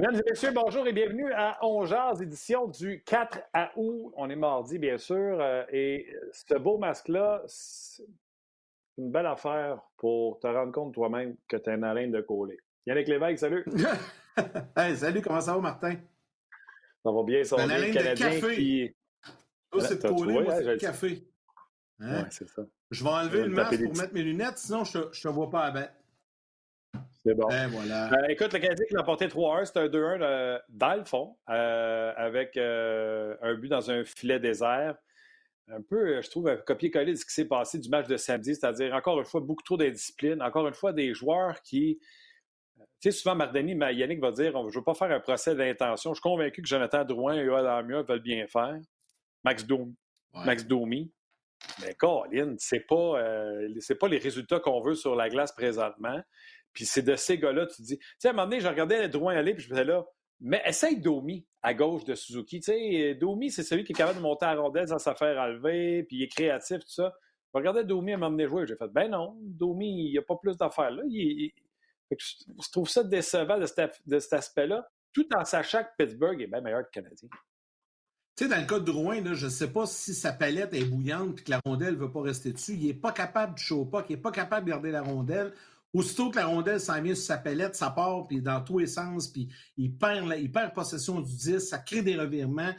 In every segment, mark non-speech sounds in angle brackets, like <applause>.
Mesdames et messieurs, bonjour et bienvenue à On édition du 4 août. On est mardi, bien sûr. Euh, et ce beau masque-là, c'est une belle affaire pour te rendre compte toi-même que tu es un haleine de coller. Yannick Lévesque, salut. <laughs> hey, salut, comment ça va, Martin? Ça va bien, ça va bien. Canadien de café. qui. c'est de coller, moi, c'est de café. Hein? c'est ça. Je vais enlever le masque pour mettre mes lunettes, sinon je ne te, vois pas à bête. C'est bon. Ben, voilà. Euh, écoute, le Canadien qui l'a porté 3-1, c'était un 2-1 euh, dans le fond, euh, avec un but dans un filet désert. Un peu, je trouve, un copier-coller de ce qui s'est passé du match de samedi, c'est-à-dire, encore une fois, beaucoup trop d'indiscipline, encore une fois, des joueurs qui. Tu sais, souvent, Mardini, Yannick va dire je ne veux pas faire un procès d'intention. Je suis convaincu que Jonathan Drouin et Yoel Armia veulent bien faire. Max, Domi. Max Domi. Mais Colin, c'est pas, pas les résultats qu'on veut sur la glace présentement. Puis c'est de ces gars-là, tu dis. Tu sais, à un moment donné, je regardais Drouin aller, puis je me disais là, mais essaye Domi à gauche de Suzuki. Tu sais, Domi, c'est celui qui est capable de monter à rondelle sans s'affaire enlever, puis il est créatif, tout ça. Je regardais Domi à m'emmener jouer. J'ai fait, ben non, Domi, il n'y a pas plus d'affaires là. Je trouve ça décevant de cet, aspect-là, tout en sachant que Pittsburgh est bien meilleur que le Canadien. Tu sais, dans le cas de Drouin, là, je ne sais pas si sa palette est bouillante et que la rondelle ne veut pas rester dessus. Il n'est pas capable de chaud pas, il n'est pas capable de garder la rondelle. Aussitôt que la rondelle s'en vient sur sa palette, ça part puis dans tous les sens, puis il perd, il perd possession du 10, ça crée des revirements.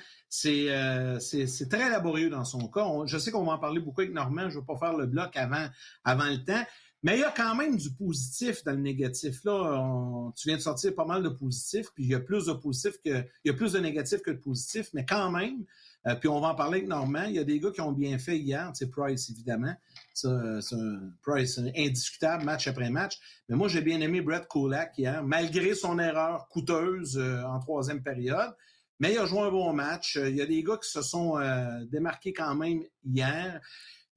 Euh, c'est très laborieux dans son cas. je sais qu'on va en parler beaucoup avec Normand, je ne veux pas faire le bloc avant, avant le temps. Mais il y a quand même du positif dans le négatif. Là, tu viens de sortir pas mal de positifs, puis il y a plus de positifs que il y a plus de négatifs que de positifs, mais quand même, euh, puis on va en parler avec Normand. Il y a des gars qui ont bien fait hier, c'est Price évidemment. C'est un Price indiscutable match après match. Mais moi, j'ai bien aimé Brett Kulak hier, malgré son erreur coûteuse euh, en troisième période. Mais il a joué un bon match. Il y a des gars qui se sont euh, démarqués quand même hier.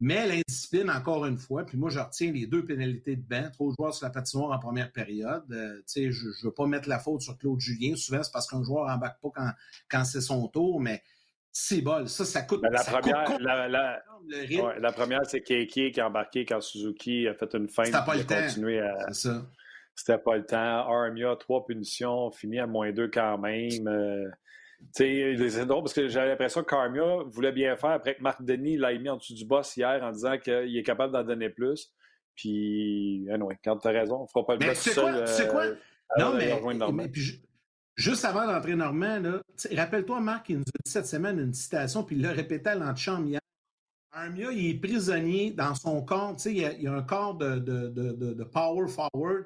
Mais l'indiscipline, encore une fois, puis moi, je retiens les deux pénalités de bain, trop de joueurs sur la patinoire en première période. je ne veux pas mettre la faute sur Claude Julien. Souvent, c'est parce qu'un joueur n'embarque pas quand, quand c'est son tour, mais c'est bol. Ça, ça coûte. Ben, la, première, la, première, c'est Keiki qui a embarqué quand Suzuki a fait une fin. C'était pas le temps. C'est ça. C'était pas le temps. Armia, trois punitions, fini à moins deux quand même. Euh, c'est drôle parce que j'avais l'impression que Carmia voulait bien faire après que Marc Denis l'a mis en dessous du boss hier en disant qu'il est capable d'en donner plus. Puis, anyway, quand tu as raison, on ne fera pas le tout seul. C'est quoi? Euh, non, mais, mais puis, Juste avant d'entrer Normand, rappelle-toi, Marc, il nous a dit cette semaine une citation, puis il l'a répété à l'antichambre hier. Armia, il est prisonnier dans son corps. Il y, a, un corps de, power forward.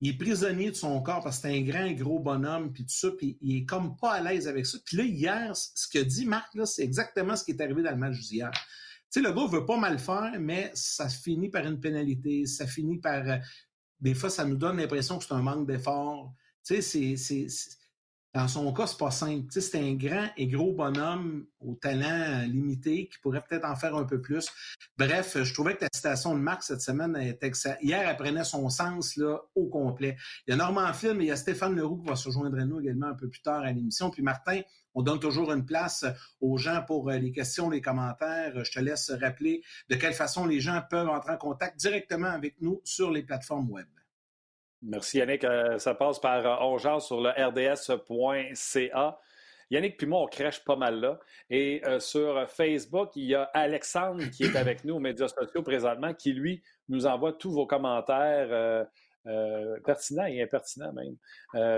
Il est prisonnier de son corps parce que c'est un grand, gros bonhomme, puis tout ça, puis il est comme pas à l'aise avec ça. Puis là, hier, ce que dit Marc, c'est exactement ce qui est arrivé dans le match d'hier. Tu sais, le gars veut pas mal faire, mais ça finit par une pénalité, ça finit par... Euh, des fois, ça nous donne l'impression que c'est un manque d'effort. C'est dans son cas, c'est pas simple. c'est un grand et gros bonhomme au talent limité qui pourrait peut-être en faire un peu plus. Bref, je trouvais que la citation de Marc cette semaine était Hier, elle prenait son sens là, au complet. Il y a Normand Film et il y a Stéphane Leroux qui va se joindre à nous également un peu plus tard à l'émission. Puis Martin, on donne toujours une place aux gens pour euh, les questions, les commentaires. Je te laisse rappeler de quelle façon les gens peuvent entrer en contact directement avec nous sur les plateformes web. Merci Yannick. Euh, ça passe par euh, sur le rds.ca. Yannick puis moi, on crèche pas mal là. Et euh, sur Facebook, il y a Alexandre qui est avec nous aux médias sociaux présentement, qui lui nous envoie tous vos commentaires pertinents et impertinents même.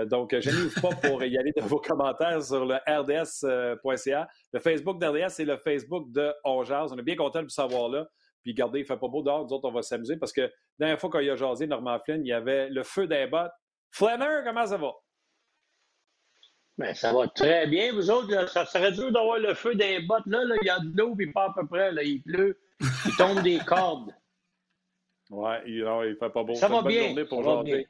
donc, je n'ouvre pas pour y aller dans vos commentaires sur le rds.ca. Le Facebook d'RDS et le Facebook de Ongeance. On est bien content de vous savoir là. Puis regardez, il fait pas beau dehors, nous autres, on va s'amuser parce que la dernière fois qu'il a jasé Normand Flynn, il y avait le feu des bottes. Flanner, comment ça va? Bien, ça va très bien. Vous autres, ça serait dur d'avoir le feu des bottes. Là, il y a de l'eau, puis pas à peu près. Là, il pleut. Il tombe des cordes. Oui, il, ne fait pas beau. Ça va bonne bien. Journée pour jaser.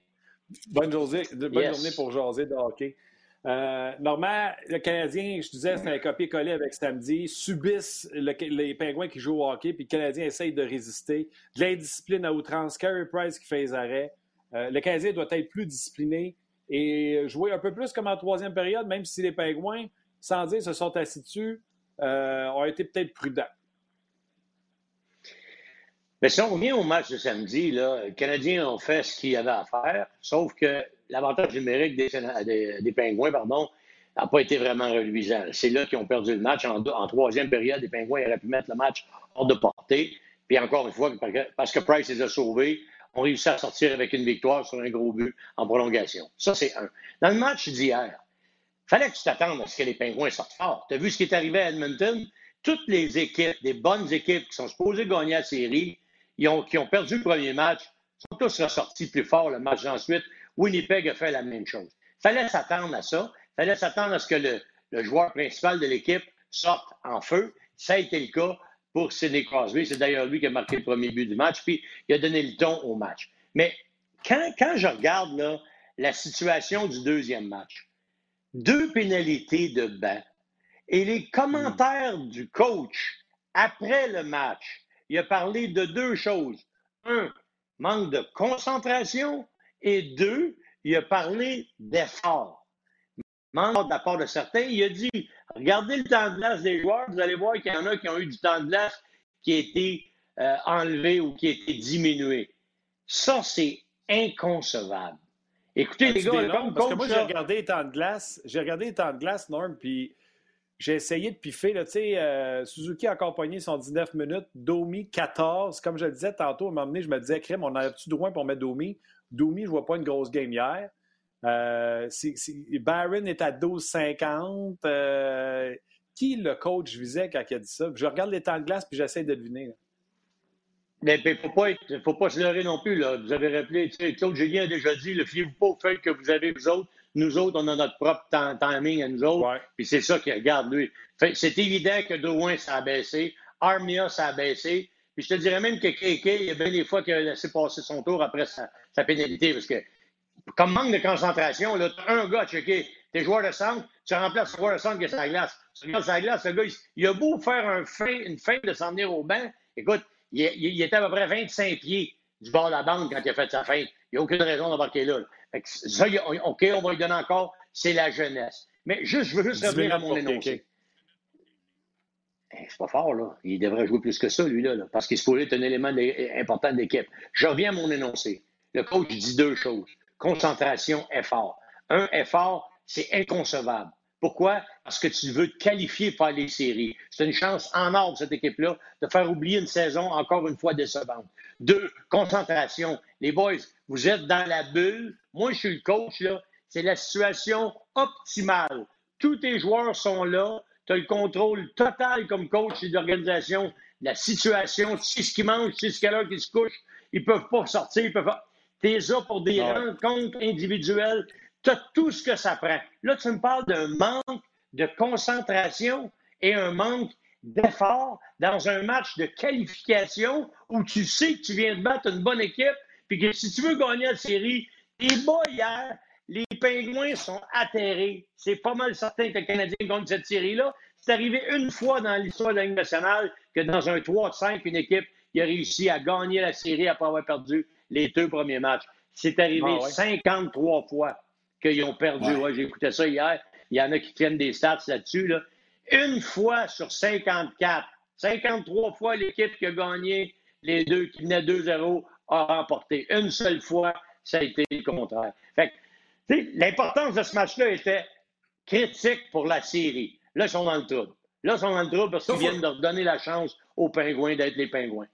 Bonne journée, bonne journée pour jaser de hockey. Euh, Normand, le Canadien, je disais, c'est un copier-coller avec samedi, subissent les Pingouins qui jouent au hockey, puis le Canadien essaye de résister. De l'indiscipline à outrance, Carey Price qui fait les arrêts. Euh, le Canadien doit être plus discipliné et jouer un peu plus comme en troisième période, même si les Pingouins, sans dire, se sont assis dessus, euh, ont été peut-être prudents. Mais si on revient au match de samedi, là, les Canadiens ont fait ce qu'il y avait à faire, sauf que l'avantage numérique des, des, Pingouins, pardon, n'a pas été vraiment reluisant. C'est là qu'ils ont perdu le match. En, troisième période, les Pingouins auraient pu mettre le match hors de portée. Puis encore une fois, parce que Price les a sauvés, ont réussi à sortir avec une victoire sur un gros but en prolongation. Ça, c'est un. Dans le match d'hier, fallait que tu t'attendes à ce que les Pingouins sortent fort. Tu as vu ce qui est arrivé à Edmonton? Toutes les équipes, des bonnes équipes qui sont supposées gagner la série, qui ont perdu le premier match, sont tous ressortis plus fort le match ensuite. Winnipeg a fait la même chose. fallait s'attendre à ça. fallait s'attendre à ce que le, le joueur principal de l'équipe sorte en feu. Ça a été le cas pour Sidney Crosby. C'est d'ailleurs lui qui a marqué le premier but du match, puis il a donné le ton au match. Mais quand, quand je regarde là, la situation du deuxième match, deux pénalités de banc et les commentaires du coach après le match, il a parlé de deux choses. Un, manque de concentration et deux, il a parlé d'effort. Manque de la part de certains. Il a dit Regardez le temps de glace des joueurs, vous allez voir qu'il y en a qui ont eu du temps de glace qui a été euh, enlevé ou qui a été diminué. Ça, c'est inconcevable. Écoutez, les gars, comme parce que moi, j'ai regardé les temps de glace, j'ai regardé les temps de glace, Norm, puis j'ai essayé de piffer. Là, euh, Suzuki a encore pogné son 19 minutes, Domi 14. Comme je le disais tantôt, à un moment donné, je me disais, crème, on a-tu droit pour mettre Domi? Domi, je ne vois pas une grosse game hier. Euh, Barron est à 12,50. Euh, qui le coach visait quand il a dit ça? Je regarde les temps de glace puis j'essaie de deviner. Mais il ne faut, pas faut pas se leurrer non plus. Là. Vous avez rappelé, Claude Julien a déjà dit, le fiez-vous pas au fait que vous avez vous autres. Nous autres, on a notre propre timing à nous autres. Puis c'est ça qu'il regarde, lui. C'est évident que Drouin, ça a baissé. Armia, ça a baissé. Puis je te dirais même que KK, il y a bien des fois qu'il a laissé passer son tour après sa, sa pénalité. Parce que comme manque de concentration, là, as un gars à checker. T'es joueur de centre, tu remplaces le joueur de centre qui est sur la glace. Tu regardes sur la glace, ce gars, il, a beau faire un une feinte de s'en venir au banc. Écoute, il, était à peu près 25 pieds du bord de la bande quand il a fait sa feinte. Il n'y a aucune raison d'embarquer là. ça, OK, on va lui donner encore, c'est la jeunesse. Mais juste, je veux juste revenir à mon énoncé. Eh, c'est pas fort, là. Il devrait jouer plus que ça, lui, là, parce qu'il se pourrait être un élément important de l'équipe. Je reviens à mon énoncé. Le coach dit deux choses concentration, effort. Un effort, c'est inconcevable. Pourquoi? Parce que tu veux te qualifier pour les séries. C'est une chance en or cette équipe-là de faire oublier une saison encore une fois décevante. Deux, concentration. Les boys, vous êtes dans la bulle. Moi, je suis le coach, là. C'est la situation optimale. Tous tes joueurs sont là. Tu as le contrôle total comme coach d'organisation la situation. Tu sais ce qu'ils mangent, tu sais ce qu'elle a qui se couche. Ils peuvent pas sortir, ils peuvent pas... T'es là pour des rencontres individuelles. Tu as tout ce que ça prend. Là, tu me parles d'un manque de concentration et un manque d'effort dans un match de qualification où tu sais que tu viens de battre une bonne équipe, puis que si tu veux gagner la série, les bas hier, les Pingouins sont atterrés. C'est pas mal certain que le Canadien gagne cette série-là. C'est arrivé une fois dans l'histoire de la Ligue nationale que dans un 3-5, une équipe qui a réussi à gagner la série après avoir perdu les deux premiers matchs. C'est arrivé 53 ah fois qu'ils ont perdu. J'ai écouté ça hier. Il y en a qui tiennent des stats là-dessus. Une fois sur 54, 53 fois l'équipe qui a gagné les deux, qui venait 2-0, a remporté. Une seule fois, ça a été le contraire. L'importance de ce match-là était critique pour la série. Là, ils sont dans le trouble. Là, ils sont dans le trouble parce qu'ils viennent de redonner la chance aux Pingouins d'être les Pingouins.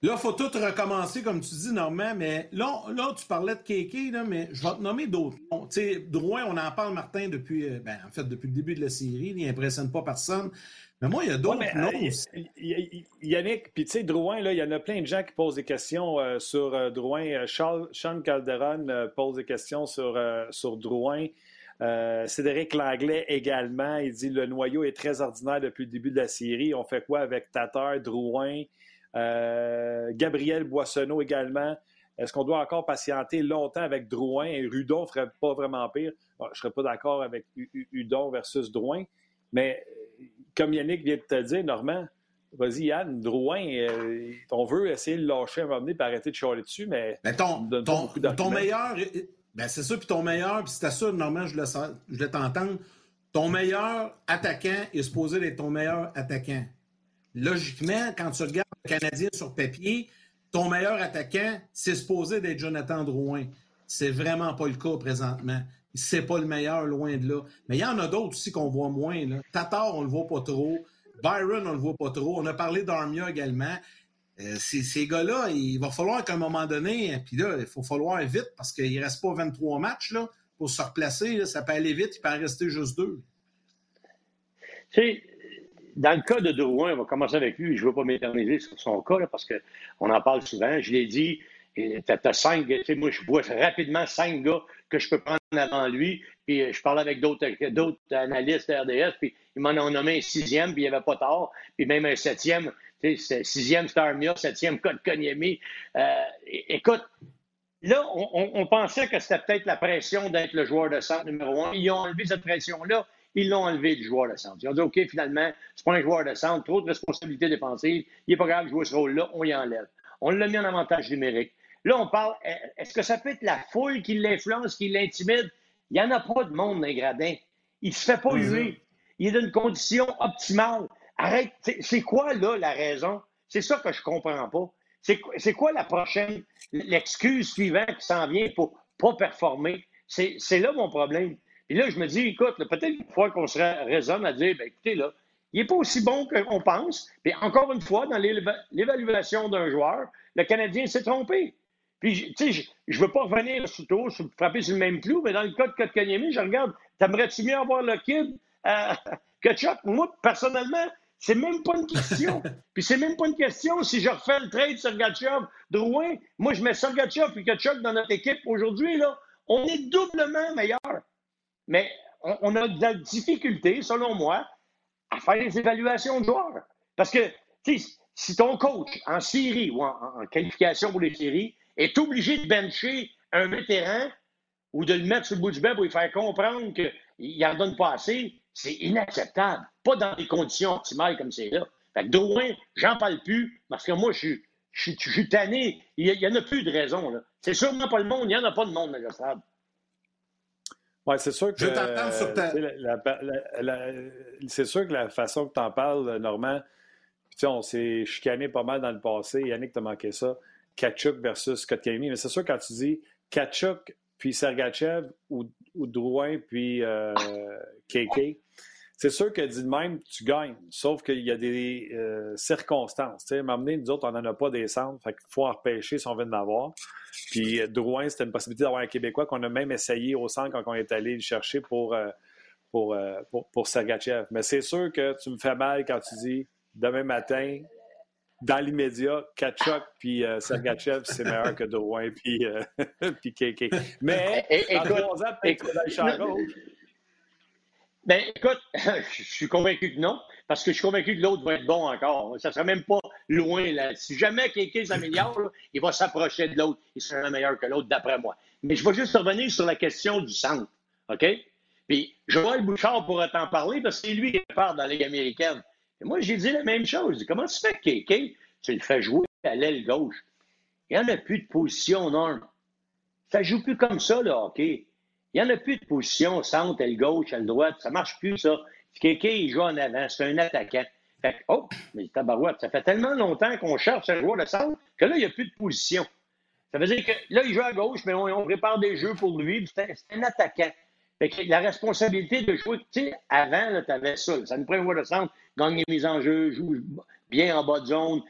Là, il faut tout recommencer, comme tu dis, Normand, mais là, là tu parlais de Kéké, là, mais je vais te nommer d'autres noms. Tu sais, Drouin, on en parle, Martin, depuis, euh, ben, en fait, depuis le début de la série. Il n'impressionne pas personne. Mais moi, il y a d'autres euh, Yannick, puis tu sais, Drouin, là, il y en a plein de gens qui posent des questions euh, sur Drouin. Charles, Sean Calderon pose des questions sur, sur Drouin. Cédric Langlais également. Il dit le noyau est très ordinaire depuis le début de la série. On fait quoi avec Tatar, Drouin? Euh, Gabriel Boissonneau également. Est-ce qu'on doit encore patienter longtemps avec Drouin? Et Rudon ne ferait pas vraiment pire? je ne serais pas d'accord avec Hudon versus Drouin, mais euh, comme Yannick vient de te dire, Normand, vas-y Yann, Drouin, euh, on veut essayer de lâcher un moment donné et arrêter de chialer dessus, mais, mais ton, ton, meilleur, ben c'est ça, puis ton meilleur, puis c'était ça, Normand, je voulais t'entendre, ton meilleur attaquant est supposé être ton meilleur attaquant. Logiquement, quand tu regardes Canadien sur papier, ton meilleur attaquant, c'est supposé d'être Jonathan Drouin. C'est vraiment pas le cas présentement. C'est pas le meilleur, loin de là. Mais il y en a d'autres aussi qu'on voit moins. Là. Tatar, on le voit pas trop. Byron, on le voit pas trop. On a parlé d'Armia également. Euh, ces, gars-là, il va falloir qu'à un moment donné, puis là, il faut falloir vite parce qu'il ne reste pas 23 matchs là, pour se replacer. ça peut aller vite, il peut en rester juste deux. Tu sais, dans le cas de Drouin, on va commencer avec lui. Je ne veux pas m'éterniser sur son cas parce qu'on en parle souvent. Je l'ai dit, tu as, cinq, tu sais, moi, je vois rapidement cinq gars que je peux prendre avant lui. Puis euh, je parlais avec d'autres analystes de RDS, puis ils m'en ont nommé un sixième, puis il n'y avait pas tort. Puis même un septième, sixième Star Mia, septième Code Konyemi. Euh, écoute, là, on, pensait que c'était peut-être la pression d'être le joueur de centre numéro un. Ils ont enlevé cette pression-là. Ils l'ont enlevé du joueur de centre. Ils ont dit, OK, finalement, c'est pas un joueur de centre, trop de responsabilités défensives. Il n'est pas grave de jouer ce rôle-là, on y enlève. On l'a mis en avantage numérique. Là, on parle, est-ce que ça peut être la foule qui l'influence, qui l'intimide? Il n'y en a pas de monde dans les gradins. Il ne se fait pas huer. Il est dans une condition optimale. Arrête. C'est quoi, là, la raison? C'est ça que je comprends pas. C'est quoi la prochaine, l'excuse suivante qui s'en vient pour pas performer? C'est là mon problème. Et là, je me dis, écoute, peut-être une fois qu'on serait raisonne à dire, ben, écoutez, là, il n'est pas aussi bon qu'on pense. Puis encore une fois, dans l'évaluation d'un joueur, le Canadien s'est trompé. Puis, tu sais, je ne veux pas revenir sur tout, frapper sur le même clou, mais dans le cas de Kotkaniemi, je regarde, t'aimerais-tu mieux avoir le kid euh, <laughs> que Chuck? Moi, personnellement, c'est même pas une question. <laughs> Puis c'est même pas une question si je refais le trade Sergachev Drouin. Moi, je mets Sergachev et Kachuk dans notre équipe aujourd'hui, là. On est doublement meilleur. Mais on, a de la difficulté, selon moi, à faire les évaluations de joueurs. Parce que, tu sais, si ton coach en série ou en, qualification pour les séries est obligé de bencher un vétéran ou de le mettre sur le bout du bébé pour lui faire comprendre qu'il n'en donne pas assez, c'est inacceptable. Pas dans des conditions optimales comme c'est là. Fait que Drouin, j'en parle plus parce que moi, je suis, je, suis tanné. Il n'y en a plus de raison. C'est sûrement pas le monde. Il n'y en a pas de monde négociable. Oui, c'est sûr que. Je t'attends sur ta. C'est sûr que la façon que tu en parles, Normand, on s'est chicané pas mal dans le passé. Yannick, t'as manqué ça. Kachuk versus Kotkaniemi. Mais c'est sûr, quand tu dis Kachuk puis Sergachev ou, ou Drouin puis euh, KK, c'est sûr que dit même, tu gagnes. Sauf qu'il y a des euh, circonstances. Tu sais, m'amener, nous autres, on n'en a pas des centres. Fait faut en repêcher si on veut en avoir. Puis euh, Drouin, c'était une possibilité d'avoir un Québécois qu'on a même essayé au centre quand on est allé le chercher pour, euh, pour, pour, pour Sergachev. Mais c'est sûr que tu me fais mal quand tu dis demain matin, dans l'immédiat, Kachuk puis Sergachev, c'est meilleur que Drouin puis, <laughs> puis KK. Mais, trois ans, peut-être ben, écoute, <laughs> je suis convaincu que non, parce que je suis convaincu que l'autre va être bon encore. Ça ne sera même pas loin. Là. Si jamais quelqu'un s'améliore, il va s'approcher de l'autre. Il sera meilleur que l'autre, d'après moi. Mais je vais juste revenir sur la question du centre. OK? Puis, Joël Bouchard pourrait t'en parler parce que c'est lui qui part dans la Ligue américaine. Et moi, j'ai dit la même chose. Comment tu fais KK, tu le fais jouer à l'aile gauche? Il n'y en a plus de position, non. Ça ne joue plus comme ça, le hockey. Il n'y en a plus de position, centre, aile gauche, aile droite. Ça ne marche plus, ça. Quelqu'un, il joue en avant. C'est un attaquant. Fait que, oh, mais ça fait tellement longtemps qu'on cherche un joueur de centre que là, il n'y a plus de position. Ça veut dire que là, il joue à gauche, mais on, prépare des jeux pour lui. C'est un, attaquant. La responsabilité de jouer, tu sais, avant, tu avais ça. Ça nous prend de centre, gagner les en jeu, joue bien en bas de zone.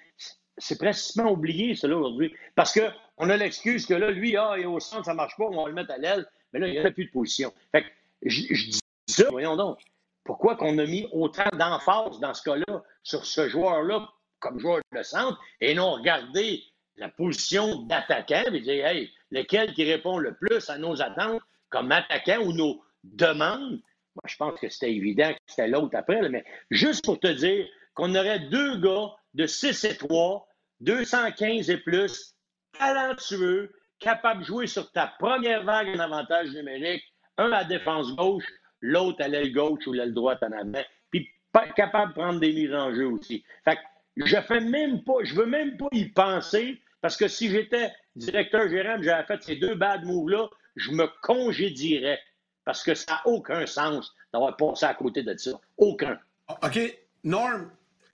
C'est pratiquement oublié, ça, aujourd'hui. Parce qu'on a l'excuse que là, lui, ah, il est au centre, ça ne marche pas, on va le mettre à l'aile. Mais là, il n'y a plus de position. Fait que je, dis ça, voyons donc. Pourquoi qu'on a mis autant d'emphase dans ce cas-là sur ce joueur-là comme joueur de centre et non regarder la position d'attaquant et dire, hey, lequel qui répond le plus à nos attentes? Comme attaquant ou nos demandes? Moi, je pense que c'était évident que c'était l'autre après, mais juste pour te dire qu'on aurait deux gars de 6 et 3, 215 et plus, talentueux, capable de jouer sur ta première vague en avantage numérique, un à défense gauche, l'autre à l'aile gauche ou l'aile droite en avant, puis capable de prendre des mises en jeu aussi. Fait je fais même pas, je veux même pas y penser, parce que si j'étais directeur gérant, j'avais fait ces deux bad moves-là, je me congédierais. Parce que ça n'a aucun sens d'avoir passé à côté de ça. Aucun. OK. Norm,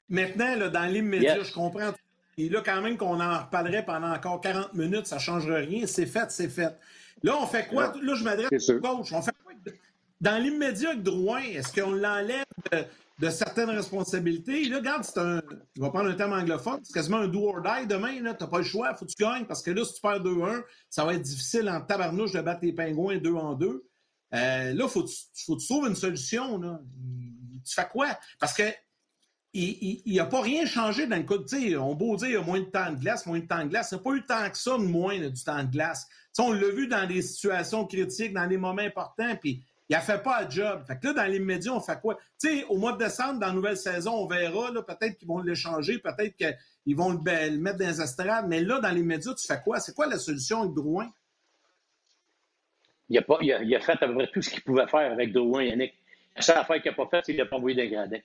maintenant, là, dans l'immédiat, je comprends Et là, quand même, qu'on en reparlerait pendant encore 40 minutes, ça ne changera rien. C'est fait, c'est fait. Là, on fait quoi? Là, je m'adresse au coach. On fait? Dans l'immédiat avec Drouin, est-ce qu'on l'enlève de, certaines responsabilités? Là, regarde, c'est un. Je vais prendre un terme anglophone. C'est quasiment un do or die demain. Tu n'as pas le choix. Il faut que tu gagnes parce que là, si tu perds 2-1, ça va être difficile en tabarnouche de battre les pingouins 2 en 2. Euh, là, il faut, faut que tu trouves une solution. Là. Tu fais quoi? Parce que il n'y a pas rien changé dans le de, on beau dire, il y a moins de temps de glace, moins de temps de glace. Il n'y a pas eu tant que ça de moins du temps de glace. on l'a vu dans des situations critiques, dans des moments importants, puis il a fait pas un job. Fait que là, dans l'immédiat, on fait quoi? sais, au mois de décembre, dans la nouvelle saison, on verra. Peut-être qu'ils vont l'échanger, peut-être qu'ils vont le, mettre dans les estrades. Mais là, dans l'immédiat, tu fais quoi? C'est quoi la solution avec Drouin? Il a, pas, il, a, fait à peu près tout ce qu'il pouvait faire avec Drouin, Yannick. La seule affaire qu'il n'a pas faite, c'est qu'il n'a pas envoyé des gradins.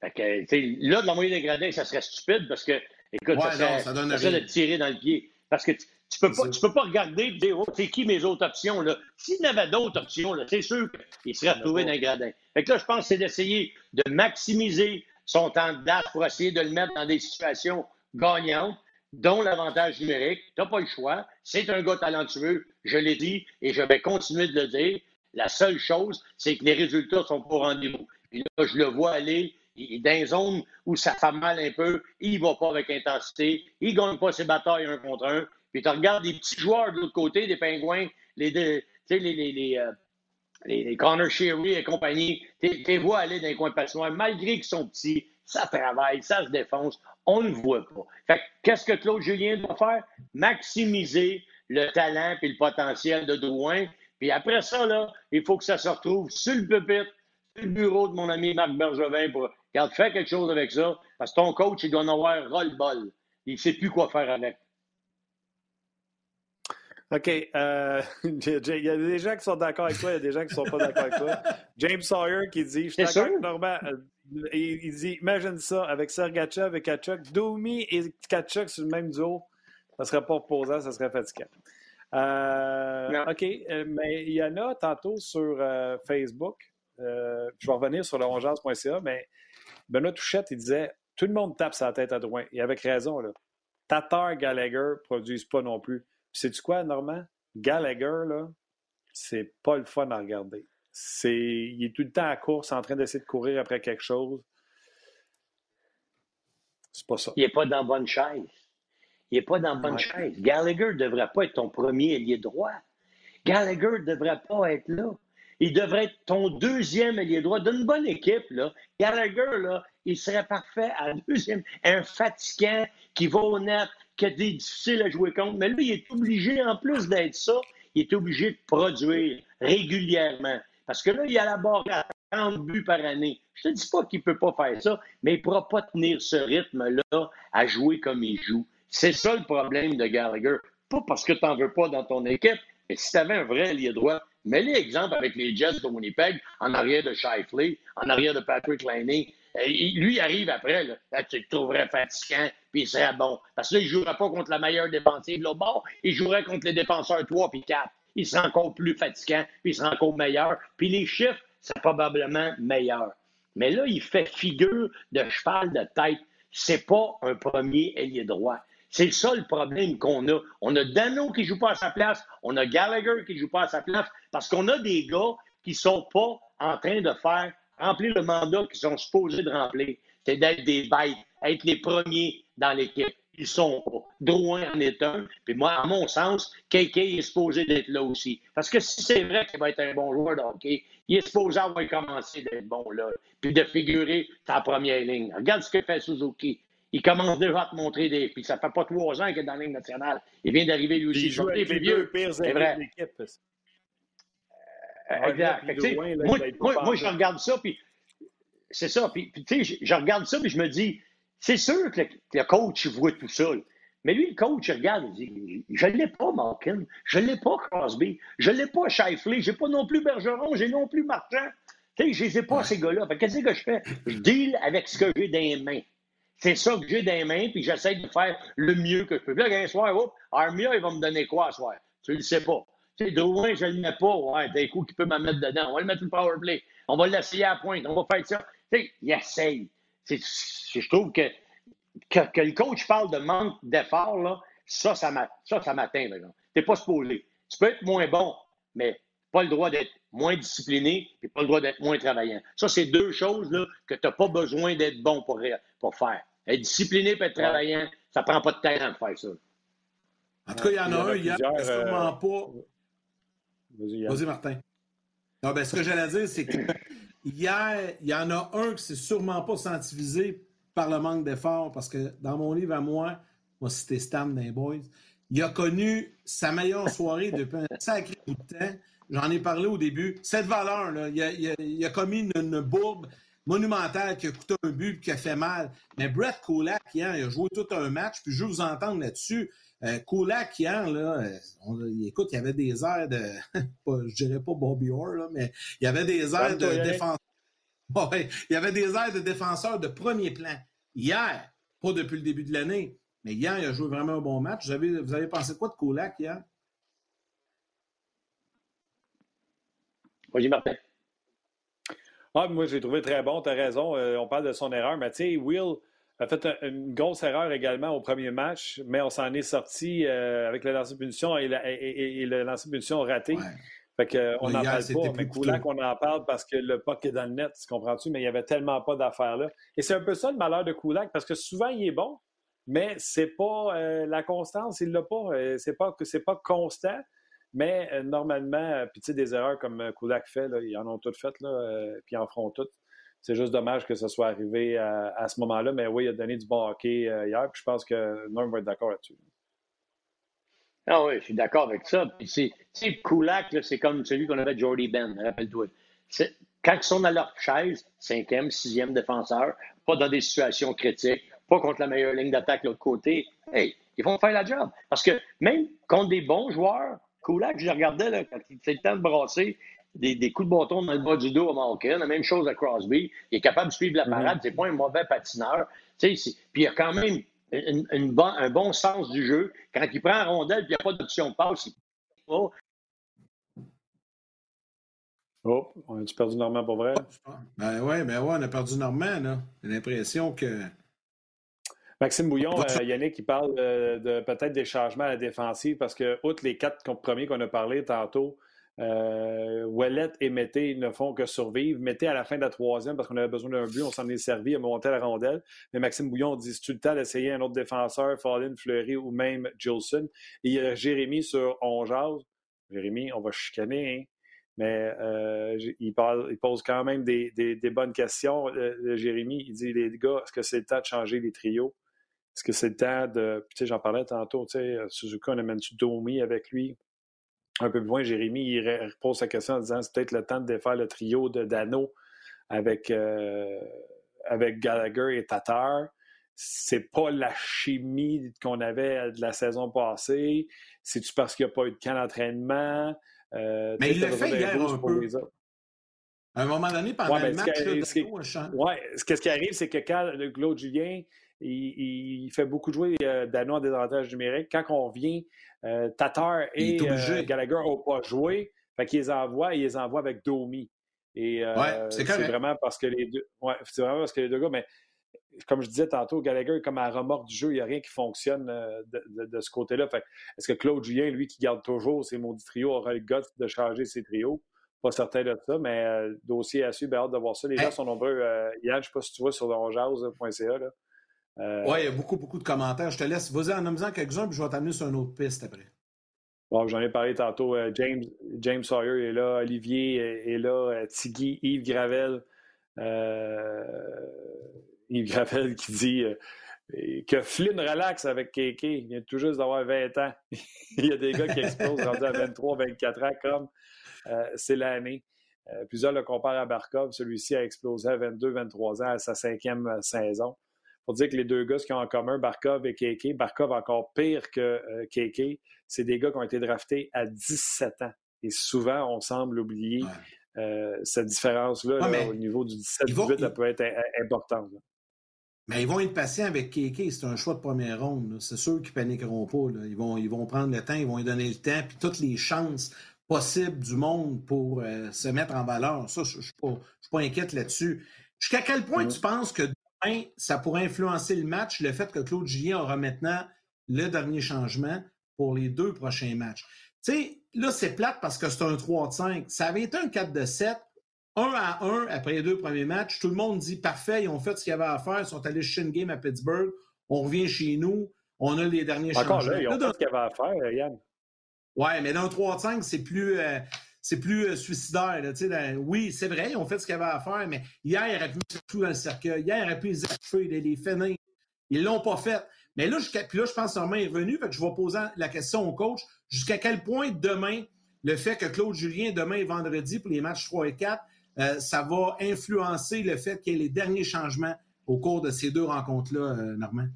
Fait que, là, de l'envoyer des gradins, ça serait stupide parce que, écoute, ça, serait, ça, donne ça de tirer dans le pied. Parce que tu, peux pas, tu peux pas regarder et dire, oh, c'est qui mes autres options, là? S'il y avait d'autres options, là, c'est sûr qu'il serait retrouvé dans les gradins. Fait que là, je pense que c'est d'essayer de maximiser son temps de date pour essayer de le mettre dans des situations gagnantes, dont l'avantage numérique. Tu n'as pas le choix. C'est un gars talentueux, je l'ai dit, et je vais continuer de le dire. La seule chose, c'est que les résultats sont pas au rendez-vous. Puis là, je le vois aller dans une zone où ça fait mal un peu, il va pas avec intensité, il gagne pas ses batailles un contre un. Puis tu regardes les petits joueurs de l'autre côté, des pingouins, les, les, les, les, euh, Connor Sherry et compagnie, tu les vois aller dans les coins passoires, malgré qu'ils sont petits, ça travaille, ça se défonce, on ne voit pas. Fait qu'est-ce que Claude Julien doit faire? Maximiser le talent et le potentiel de Drouin. Puis après ça, là, il faut que ça se retrouve sur le pupitre, sur le bureau de mon ami Marc Bergevin pour Regarde, fais quelque chose avec ça, parce que ton coach, il doit en avoir roll-ball. Il ne sait plus quoi faire avec. OK. Euh, <laughs> il y a des gens qui sont d'accord avec toi, il y a des gens qui ne sont pas d'accord avec toi. <laughs> James Sawyer qui dit Je suis d'accord avec Normand. Euh, il, dit Imagine ça, avec Sergachev et Kachuk, Doumi et Kachuk sur le même duo, ça ne serait pas reposant, ça serait fatigant. Euh, OK. Mais il y en a tantôt sur Facebook. je vais revenir sur le mais Benoît Touchette, il disait tout le monde tape sa tête à droite. Et avec raison, là. Tatar, Gallagher ne produisent pas non plus. Sais-tu quoi, Normand? Gallagher, là, c'est pas le fun à regarder. C'est, il est tout le temps à course en train d'essayer de courir après quelque chose. C'est pas ça. Il n'est pas dans bonne chaise. Il n'est pas dans bonne chaise. Gallagher ne devrait pas être ton premier ailier droit. Gallagher ne devrait pas être là il devrait être ton deuxième ailier droit d'une bonne équipe. Là. Gallagher, là, il serait parfait à deuxième. Un fatigant qui va au net, qui est difficile à jouer contre. Mais lui, il est obligé, en plus d'être ça, il est obligé de produire régulièrement. Parce que là, il a la barre à 30 buts par année. Je te dis pas qu'il peut pas faire ça, mais il pourra pas tenir ce rythme-là à jouer comme il joue. C'est ça le problème de Gallagher. Pas parce que tu n'en veux pas dans ton équipe, mais si tu avais un vrai allié droit, Mets-les exemple avec les Jets de Winnipeg, en arrière de Shifley, en arrière de Patrick Laney. Lui, il arrive après, là, tu le trouverais fatigant, puis il serait bon. Parce que là, il ne jouerait pas contre la meilleure défensive là bas, il jouerait contre les défenseurs 3 puis 4. Il serait encore plus fatigant, puis il serait encore meilleur. Puis les chiffres, c'est probablement meilleur. Mais là, il fait figure de cheval de tête. C'est pas un premier ailier droit. C'est ça le problème qu'on a. On a Dano qui ne joue pas à sa place, on a Gallagher qui ne joue pas à sa place, parce qu'on a des gars qui ne sont pas en train de faire remplir le mandat qu'ils sont supposés de remplir. C'est d'être des bêtes, être les premiers dans l'équipe. Ils sont pas. Drouin en est un. Puis moi, à mon sens, KK est supposé d'être là aussi. Parce que si c'est vrai qu'il va être un bon joueur de hockey, il est supposé avoir commencé d'être bon là. Puis de figurer sa première ligne. Regarde ce que fait Suzuki. Il commence déjà à te montrer des. Puis ça fait pas trois ans qu'il est dans la Ligue nationale. Il vient d'arriver lui aussi. Il joue les vieux. C'est vrai. Euh, exact. moi, je regarde ça, puis c'est ça. Puis, tu sais, je, regarde ça, puis je me dis, c'est sûr que le, coach, il voit tout ça. Mais lui, le coach, il regarde, il dit Je ne l'ai pas, Malkin. Je ne l'ai pas, Crosby. Je ne l'ai pas, Shifley. Je n'ai pas non plus Bergeron. J'ai non plus Marchand. Tu sais, je les ai pas, ces gars-là. Qu'est-ce que je fais? Je deal avec ce que j'ai dans les mains. C'est ça que j'ai dans les mains, puis j'essaie de faire le mieux que je peux. Puis là, un soir, hop, Armia, il va me donner quoi ce soir? Tu ne le sais pas. Tu sais, Drouin, je ne le mets pas. Ouais, d'un coup, qui peut me mettre dedans. On va le mettre le power play. On va l'essayer à la pointe. On va faire ça. Tu sais, il essaye. Je trouve que que, le coach parle de manque d'effort, là, ça, ça m'atteint. Tu n'es pas supposé. Tu peux être moins bon, mais pas le droit d'être moins discipliné et pas le droit d'être moins travaillant. Ça, c'est deux choses là, que tu n'as pas besoin d'être bon pour, pour faire. Être discipliné et être travaillant, ça ne prend pas de temps de faire ça. En tout cas, il y en a, un hier, sûrement euh, pas. Vas-y, Martin. Non, ben, ce que j'allais dire, c'est que hier, il y en a un qui s'est sûrement pas scientifié par le manque d'effort, parce que dans mon livre à moi, moi c'était Stan des Boys, il a connu sa meilleure soirée depuis un sacré bout de temps. J'en ai parlé au début. Cette valeur, là, il, a, commis une, bourbe monumentale qui a coûté un but et qui a fait mal. Mais Brett Kulak, hier, il a joué tout un match, puis je veux vous entendre là-dessus. Euh, Kulak, hier, là, euh, écoute, il y avait des airs de, <laughs> je dirais pas Bobby Orr, mais il y avait des airs de défenseur. <laughs> il y avait des airs de défenseur de premier plan. Hier, pas depuis le début de l'année, mais hier, il a joué vraiment un bon match. Vous avez, vous avez pensé quoi de Kulak hier? Vas-y, Martin. Ah, moi, j'ai trouvé très bon, tu as raison. Euh, on parle de son erreur, mais tu sais, Will a fait une grosse erreur également au premier match, mais on s'en est sorti euh, avec le lancer de punition et, le lancer de punition raté. Fait que, on n'en parle pas, mais Koulak, qu'on en parle parce que le puck est dans le net, tu comprends-tu? Mais il n'y avait tellement pas d'affaires là. Et c'est un peu ça le malheur de Koulak, parce que souvent, il est bon, mais c'est pas euh, la constance, il l'a pas. c'est pas c'est pas constant. Mais euh, normalement, euh, puis tu sais, des erreurs comme euh, Kulak fait, là, ils en ont toutes faites, là, puis ils en feront toutes. C'est juste dommage que ce soit arrivé à, ce moment-là, mais oui, il a donné du bon hockey hier, puis je pense que Norm va être d'accord là-dessus. Ah oui, je suis d'accord avec ça. Puis c'est, Kulak, c'est comme celui qu'on avait Jordy Ben, rappelle-toi. Quand ils sont dans leur chaise, cinquième, sixième défenseur, pas dans des situations critiques, pas contre la meilleure ligne d'attaque de l'autre côté, hey, ils vont faire la job. Parce que même contre des bons joueurs, Kulak, je regardais là, quand il fait le temps de brasser des, coups de bâton dans le bas du dos à Malkin. La même chose à Crosby. Il est capable de suivre la parade. Mhm. C'est pas un mauvais patineur. Puis il a quand même un bon sens du jeu. Quand il prend la rondelle et il n'y a pas d'option de passe, il. Oh, on a-tu perdu Normand pour vrai? Ben oui, ben ouais, on a perdu Normand, J'ai l'impression que. Maxime Bouillon, euh, Yannick, il parle euh, de peut-être des changements à la défensive parce que, outre les quatre premiers qu'on a parlé tantôt, euh, et Mété ne font que survivre. Mété à la fin de la troisième parce qu'on avait besoin d'un but, on s'en est servi à monter la rondelle. Mais Maxime Bouillon dit tu le temps d'essayer un autre défenseur, Fallin, Fleury ou même Jolson. Et il y a Jérémy sur On Jérémy, on va chicaner, hein? mais euh, il, pose quand même des, bonnes questions. Jérémy, il dit les gars, est-ce que c'est le temps de changer les trios? Est-ce que c'est le temps de. Tu sais, j'en parlais tantôt, sais, Suzuka, on amène-tu Domi avec lui? Un peu plus loin, Jérémy, il repose sa question en disant c'est peut-être le temps de défaire le trio de Dano avec, euh, avec Gallagher et Tatar. C'est pas la chimie qu'on avait de la saison passée. C'est-tu parce qu'il n'y a pas eu de camp d'entraînement? Euh, Mais il l'a fait hier un peu. À un moment donné, pendant ouais, le match, Oui, ce qui arrive, c'est que quand le Claude Julien il, fait beaucoup jouer euh, Dano en désavantage numérique. Quand on revient, euh, Tatar et euh, Gallagher n'ont pas joué. Fait qu'ils les envoient ils les envoient avec Domi. Et euh, c'est vraiment parce que les deux. Ouais, c'est vraiment parce que les deux gars, mais comme je disais tantôt, Gallagher est comme à remorque du jeu, il n'y a rien qui fonctionne de, ce côté-là. Est-ce que Claude Julien, lui qui garde toujours ses maudits trios, aura le goût de changer ses trios? Pas certain de ça, mais dossier à suivre, hâte de voir ça. Les gens sont nombreux. Yann, je ne sais pas si tu vois sur donjaz.ca. Euh, oui, il y a beaucoup, beaucoup de commentaires. Je te laisse. Vas-y en nommant quelques-uns, puis je vais t'amener sur une autre piste après. Bon, j'en ai parlé tantôt. Euh, James, James Sawyer est là, Olivier est, là, euh, Tiggy, Yves Gravel. Yves Gravel qui dit que Flynn relaxe avec Keke. Il vient tout juste d'avoir 20 ans. <laughs> il y a des gars qui explosent <laughs> rendus à 23, 24 ans, comme c'est l'année. plusieurs le comparent à Barkov. Celui-ci a explosé à 22, 23 ans à sa cinquième saison pour dire que les deux gars, ce qu'ils ont en commun, Barkov et Keke, Barkov encore pire que euh, Keke, c'est des gars qui ont été draftés à 17 ans. Et souvent, on semble oublier euh, cette différence-là au niveau du 17-18, ça peut être importante. Mais ils vont être patients avec Keke, c'est un choix de première ronde. C'est sûr qu'ils paniqueront pas. Ils, vont, ils vont prendre le temps, ils vont lui donner le temps, puis toutes les chances possibles du monde pour euh, se mettre en valeur. Ça, je ne suis, pas inquiète là-dessus. Jusqu'à quel point mm-hmm. tu penses que ça pourrait influencer le match, le fait que Claude Julien aura maintenant le dernier changement pour les deux prochains matchs. Tu sais, là, c'est plate parce que c'est un 3 5. Ça avait été un 4 de 7. 1 à 1 après les deux premiers matchs. Tout le monde dit parfait, ils ont fait ce qu'il y avait à faire. Ils sont allés chez une game à Pittsburgh. On revient chez nous. On a les derniers Encore changements. là, ils ont fait ce qu'il y avait à faire, Yann. Ouais, mais dans 3 5, c'est plus. Euh, c'est plus euh, suicidaire. Là, oui, c'est vrai, ils ont fait ce qu'il y avait à faire, mais hier, il aurait pu mettre tout dans le cercueil. Hier, il aurait pu les achever, les, les finir. Ils l'ont pas fait. Mais là, puis là, je pense que Normand est revenu, fait que je vais poser la question au coach. Jusqu'à quel point demain, le fait que Claude Julien, demain et vendredi, pour les matchs 3 et 4, euh, ça va influencer le fait qu'il y ait les derniers changements au cours de ces deux rencontres-là, euh, Normand?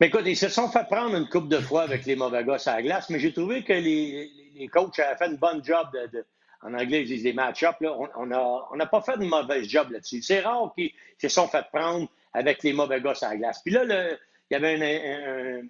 Mais écoute, ils se sont fait prendre une coupe de fois avec les mauvais gars à la glace, mais j'ai trouvé que les, les, coachs avaient fait une bonne job de, en anglais, ils disent des match-ups. On n'a on pas fait de mauvais job là-dessus. C'est rare qu'ils se sont fait prendre avec les mauvais gars à la glace. Puis là, il y avait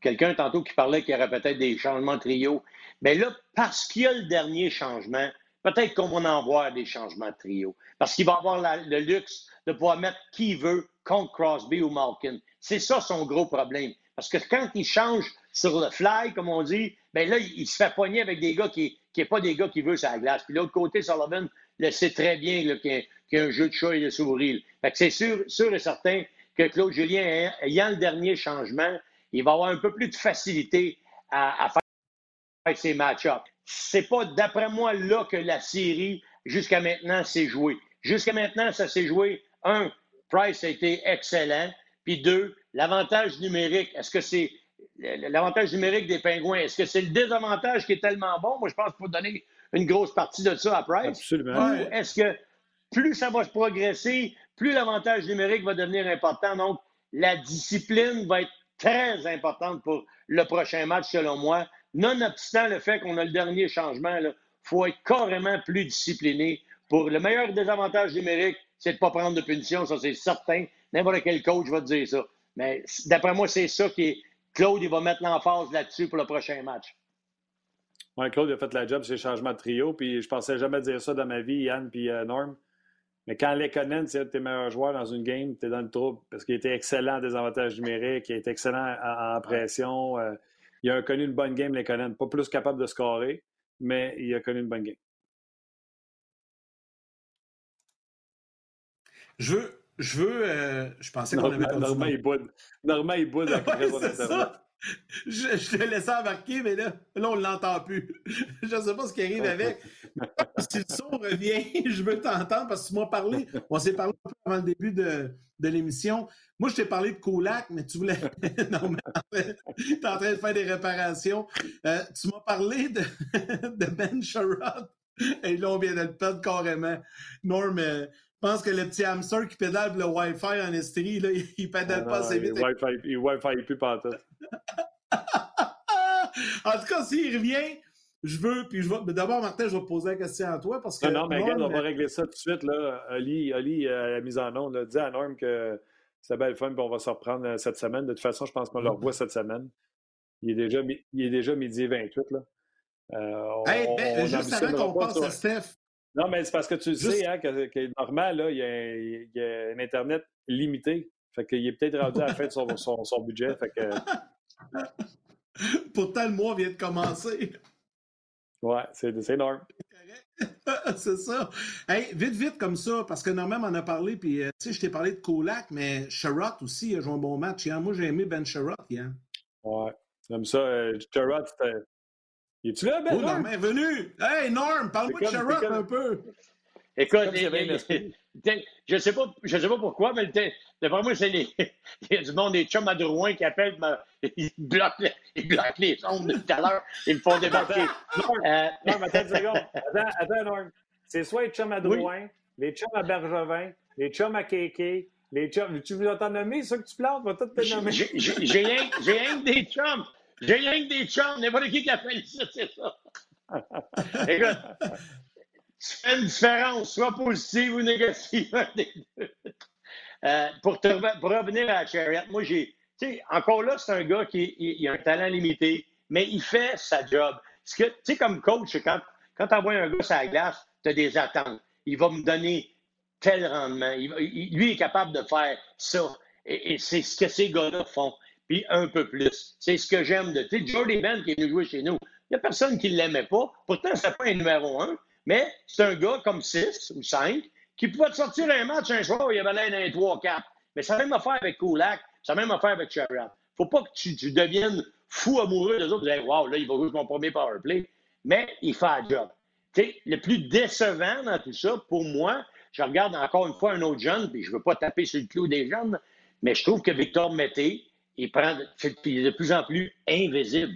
quelqu'un tantôt qui parlait qu'il y aurait peut-être des changements de trio. Mais là, parce qu'il y a le dernier changement, peut-être qu'on va en voir des changements de trio. Parce qu'il va avoir le luxe de pouvoir mettre qui veut contre Crosby ou Malkin. C'est ça son gros problème. Parce que quand il change sur le fly, comme on dit, ben là, il, se fait poigner avec des gars qui n'est pas des gars qui veulent sa glace. Puis l'autre côté, Sullivan le sait très bien qu'il y, a un jeu de chat et de souris. Fait que c'est sûr, sûr et certain que Claude Julien, ayant le dernier changement, il va avoir un peu plus de facilité à, faire ses match-ups. C'est pas, d'après moi, là que la série, jusqu'à maintenant, s'est jouée. Jusqu'à maintenant, ça s'est joué, un, Price a été excellent, puis deux, l'avantage numérique. Est-ce que c'est l'avantage numérique des Pingouins? Est-ce que c'est le désavantage qui est tellement bon? Moi, je pense qu'il faut donner une grosse partie de ça à Price. Absolument. Ou est-ce que plus ça va se progresser, plus l'avantage numérique va devenir important. Donc, la discipline va être très importante pour le prochain match, selon moi. Nonobstant le fait qu'on a le dernier changement, il faut être carrément plus discipliné. Pour le meilleur désavantage numérique, c'est de ne pas prendre de punition, ça c'est certain. N'importe quel coach va te dire ça. Mais d'après moi, c'est ça qui est. Claude, il va mettre l'emphase là-dessus pour le prochain match. Oui, Claude a fait la job sur les changements de trio, puis je pensais jamais dire ça dans ma vie, Yann puis euh, Norm. Mais quand Lekonen, c'est un de tes meilleurs joueurs dans une game, tu es dans le trouble parce qu'il était excellent en désavantage numérique, il était excellent en, pression. Euh, il a connu une bonne game, Lekonen. Pas plus capable de scorer, mais il a connu une bonne game. Je veux. Je veux. Euh, je pensais qu'on avait Normand, il boude. Normand, il boude après <laughs> son. Je, je, te laissais embarquer, mais là, là on ne l'entend plus. <laughs> je ne sais pas ce qui arrive avec. si le son revient, <laughs> je veux t'entendre parce que tu m'as parlé. On s'est parlé un peu avant le début de, de l'émission. Moi, je t'ai parlé de Colac, mais tu voulais. non, mais tu es en train de faire des réparations. Euh, tu m'as parlé de, de Ben Sherrod. Et là, on vient de le perdre carrément. Norm, euh, je pense que le petit hamster qui pédale le Wi-Fi en Estrie, là, il pédale pas assez vite. Il Wi-Fi, il Wi-Fi plus partout. <laughs> en tout cas, s'il revient, je veux, puis je vais. D'abord, Martin, je vais poser la question à toi parce que. Non, non, mais regarde, on va régler ça tout de suite. Là. Ali, Ali à la mise en onde, dit à Norm que c'est belle fun, puis on va se reprendre euh, cette semaine. De toute façon, je pense qu'on le revoit cette semaine. Il est déjà, il est déjà midi 28. Là. Euh, hey, ben, juste avant qu'on passe à Steph, non, mais c'est parce que tu sais hein, que, que normal, là, il, y a, il y a un Internet limité. Fait qu'il est peut-être rendu à la fin de son, son, son budget. Fait que... <laughs> Pourtant, le mois vient de commencer. Ouais, c'est énorme. <laughs> c'est ça. Hey, vite, vite comme ça, parce que normalement, on en a parlé, puis euh, tu sais, je t'ai parlé de Colac, mais Sherrod aussi a joué un bon match. Moi, j'ai aimé Ben Sherrod hier. Ouais, comme ça. Euh, Sherrod, c'était es-tu là, Ben? Oh, Norm est venu! Hey, Norm, parle-moi de Sherrod un peu! Écoute, je ne sais, pas, je sais pas pourquoi, mais d'après moi, c'est les, <laughs> il y a du monde, des chums à Drouin qui appellent, ils, bloquent, ils bloquent les ondes tout à l'heure, ils me font débarquer. Norm, euh... Norm, attends une seconde. Attends, attends Norm. C'est soit les chums à Drouin, les chums à Bergevin, les chums à Kéké, les chums. Tu veux t'en nommer, ça que tu plantes? Va tout te nommer. J'ai rien des chums. J'ai rien que des chums, n'importe qui qui appelle ici, c'est ça. <laughs> Écoute, tu fais une différence, soit positive ou négative, des deux. Euh, pour, pour, revenir à Chariot, moi, j'ai. Tu sais, encore là, c'est un gars qui il, a un talent limité, mais il fait sa job. Tu sais, comme coach, quand, quand tu envoies un gars sur la glace, tu as des attentes. Il va me donner tel rendement. lui est capable de faire ça. Et, c'est ce que ces gars-là font. Puis un peu plus. C'est ce que j'aime de. Tu sais, Jordy Ben qui est venu jouer chez nous, il n'y a personne qui ne l'aimait pas. Pourtant, ce pas un numéro un, mais c'est un gars comme 6 ou 5 qui pouvait te sortir un match un soir où il y avait l'air d'un 3-4. Mais ça a même affaire avec Kulak, ça a même affaire avec Chariot. faut pas que tu, deviennes fou amoureux des autres. Tu wow, là, il va jouer mon premier power play. Mais il fait un job. sais, le plus décevant dans tout ça, pour moi, je regarde encore une fois un autre jeune, puis je ne veux pas taper sur le clou des jeunes, mais je trouve que Victor Mété, il, prend, il est de plus en plus invisible.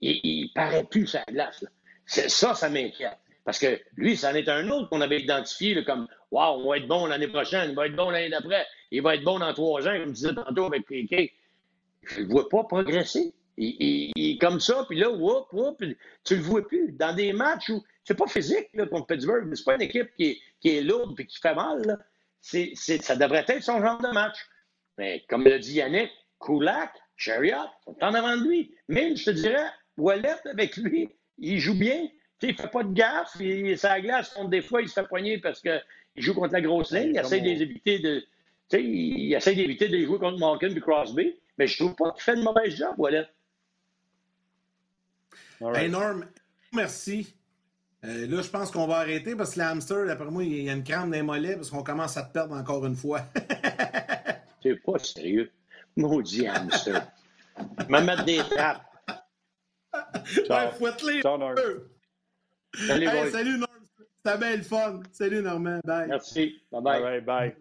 Il, ne paraît plus sa glace. Ça, ça m'inquiète. Parce que lui, c'en est un autre qu'on avait identifié comme Waouh, on va être bon l'année prochaine, il va être bon l'année d'après, il va être bon dans trois ans, comme je disais tantôt avec Piquet. Je ne le vois pas progresser. Il, est comme ça, puis là, whoop, whoop, tu le vois plus. Dans des matchs où c'est pas physique contre Pittsburgh, c'est pas une équipe qui est, lourde et qui fait mal. Ça devrait être son genre de match. Mais comme l'a dit Yannick, Kulak, Chariot sont en avant de lui. Même, je te dirais, Wallet avec lui, il joue bien. il ne fait pas de gaffe. Il, sa glace, contre des fois, il se fait poigner parce qu'il joue contre la grosse ligne. Il essaie d'éviter de. Il essaie d'éviter de jouer contre Malkin et Crosby. Mais je trouve pas qu'il fait de mauvais job, Wallet. Right. Norm, merci. Euh, là, je pense qu'on va arrêter parce que l'hamster, d'après moi, il y a une crampe dans les mollets parce qu'on commence à te perdre encore une fois. <laughs> C'est pas sérieux. Maudit hamster. <laughs> Me mettre des trappes. <laughs> Ouais, fouette-les. Salut, hey, salut Norm. C'était bien le fun. Salut Normand. Bye. Merci. Bye bye. bye, bye.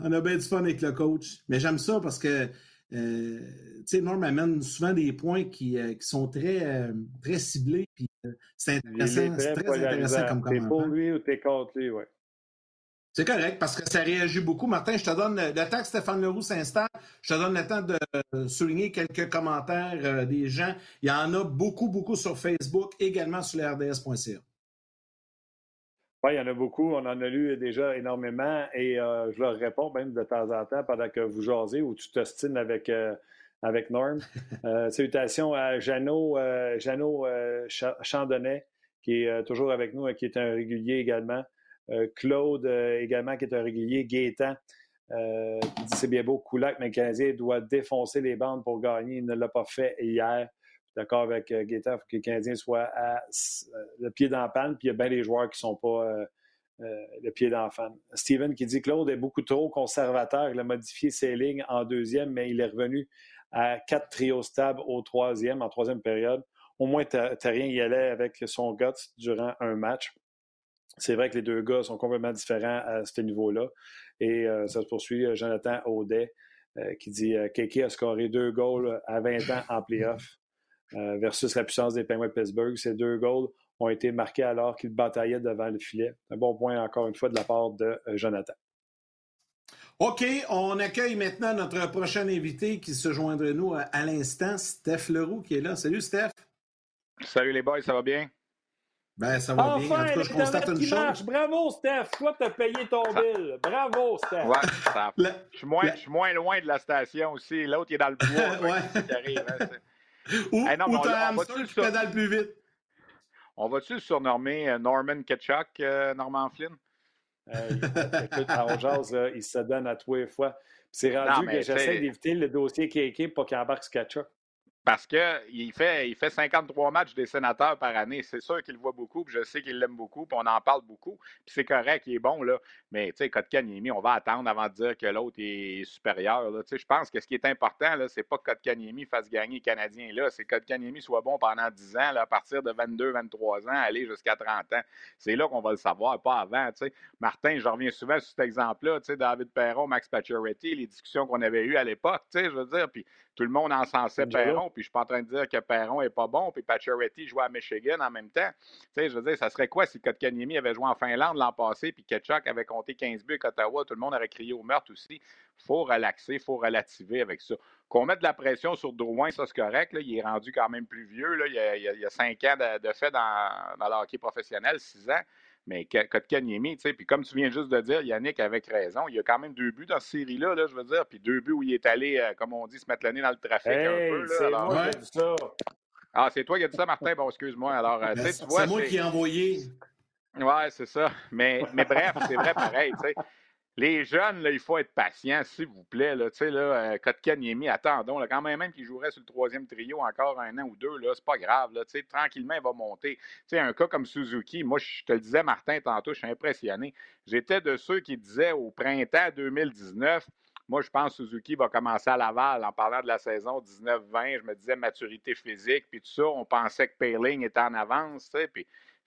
On a bien du fun avec le coach. Mais j'aime ça parce que euh, Norm amène souvent des points qui, euh, qui sont très, euh, très ciblés. Puis, euh, c'est intéressant, c'est très intéressant comme commentaire. T'es pour lui ou t'es contre lui, oui. C'est correct parce que ça réagit beaucoup. Martin, je te donne le temps que Stéphane Leroux s'installe. Je te donne le temps de souligner quelques commentaires des gens. Il y en a beaucoup, beaucoup sur Facebook, également sur le RDS.ca. Oui, il y en a beaucoup. On en a lu déjà énormément et euh, je leur réponds même de temps en temps pendant que vous jasez ou tu t'ostines avec, euh, avec Norm. <laughs> Euh, salutations à Jeannot, Jeannot Chandonnet, qui est toujours avec nous et qui est un régulier également. Claude également, qui est un régulier. Gaétan, qui dit c'est bien beau, Koulak, mais le Canadien doit défoncer les bandes pour gagner. Il ne l'a pas fait hier d'accord avec euh, Guetta, il faut que le Canadien soit à, euh, le pied dans panne, puis il y a bien des joueurs qui ne sont pas euh, le pied dans la panne. Steven qui dit Claude est beaucoup trop conservateur. Il a modifié ses lignes en deuxième, mais il est revenu à quatre trios stables au troisième, en troisième période. Au moins, rien y allait avec son guts durant un match. C'est vrai que les deux gars sont complètement différents à ce niveau-là. Et ça se poursuit. Jonathan Audet qui dit Keke a scoré deux goals à 20 ans en playoff. Euh, versus la puissance des Penguins de Pittsburgh. Ces deux goals ont été marqués alors qu'ils bataillaient devant le filet. Un bon point, encore une fois, de la part de euh, Jonathan. OK, on accueille maintenant notre prochain invité qui se joindra nous à, l'instant, Steph Leroux, qui est là. Salut, Steph. Salut les boys, ça va bien? Ben, ça va bien. En tout cas, je constate une chose. Bravo, Steph. Toi, tu as payé ton bill. Bravo, Steph. Ouais, ça... <laughs> je, suis moins, je, suis moins, loin de la station aussi. L'autre, il est dans le bois. <laughs> ouais. qui arrive, hein, <laughs> ou, hey, non, ou t'as un hamster qui pédale plus vite? On va-tu surnommer euh, Norman Ketchuk, euh, Norman Flynn? Euh, écoute, il se donne à tous les fois. C'est rendu non, que j'essaie d'éviter le dossier KK pour qu'il embarque ce Ketchuk. Parce qu'il fait, il fait 53 matchs des sénateurs par année. C'est sûr qu'il le voit beaucoup, puis je sais qu'il l'aime beaucoup, puis on en parle beaucoup. Puis c'est correct, il est bon, là. Mais, tu sais, Kotkaniemi, on va attendre avant de dire que l'autre est supérieur. Là. Je pense que ce qui est important, là, c'est pas que Kotkaniemi fasse gagner les Canadiens là. C'est que Kotkaniemi soit bon pendant 10 ans, là, à partir de 22, 23 ans, aller jusqu'à 30 ans. C'est là qu'on va le savoir, pas avant. sais. Martin, je reviens souvent sur cet exemple-là. David Perron, Max Pacioretty, les discussions qu'on avait eues à l'époque, je veux dire. Puis tout le monde encensait Perron, puis je suis pas en train de dire que Perron est pas bon, puis Pacioretty jouait à Michigan en même temps. Tu sais, je veux dire, ça serait quoi si Kotkaniemi avait joué en Finlande l'an passé, puis Ketchuk avait compté 15 buts à Ottawa, tout le monde aurait crié au meurtre aussi. faut relaxer, faut relativer avec ça. Qu'on mette de la pression sur Drouin, ça c'est correct, là, il est rendu quand même plus vieux, là, il, y a, il, ans de, fait dans, dans le hockey professionnel, six ans. Mais Kotkaniemi, tu sais, puis comme tu viens juste de dire, Yannick avec raison, il y a quand même deux buts dans cette série-là, là, je veux dire, puis deux buts où il est allé, euh, comme on dit, se mettre le nez dans le trafic un peu. C'est moi qui ai dit ça. Ah, c'est toi qui as dit ça, Martin? Bon, excuse-moi. Alors, euh, tu vois. C'est moi qui ai envoyé. Ouais, c'est ça. Mais, mais bref, c'est vrai pareil, tu sais. Les jeunes, là, il faut être patient, s'il vous plaît. Là, tu sais, là, euh, attendons. Là, quand même, même qu'il jouerait sur le troisième trio encore un an ou deux, là, c'est pas grave. Là, tu tranquillement, il va monter. Tu un cas comme Suzuki, moi, je te le disais, Martin, tantôt, je suis impressionné. J'étais de ceux qui disaient au printemps 2019, moi, je pense que Suzuki va commencer à Laval en parlant de la saison 19-20. Je me disais maturité physique, puis tout ça. On pensait que Payling était en avance,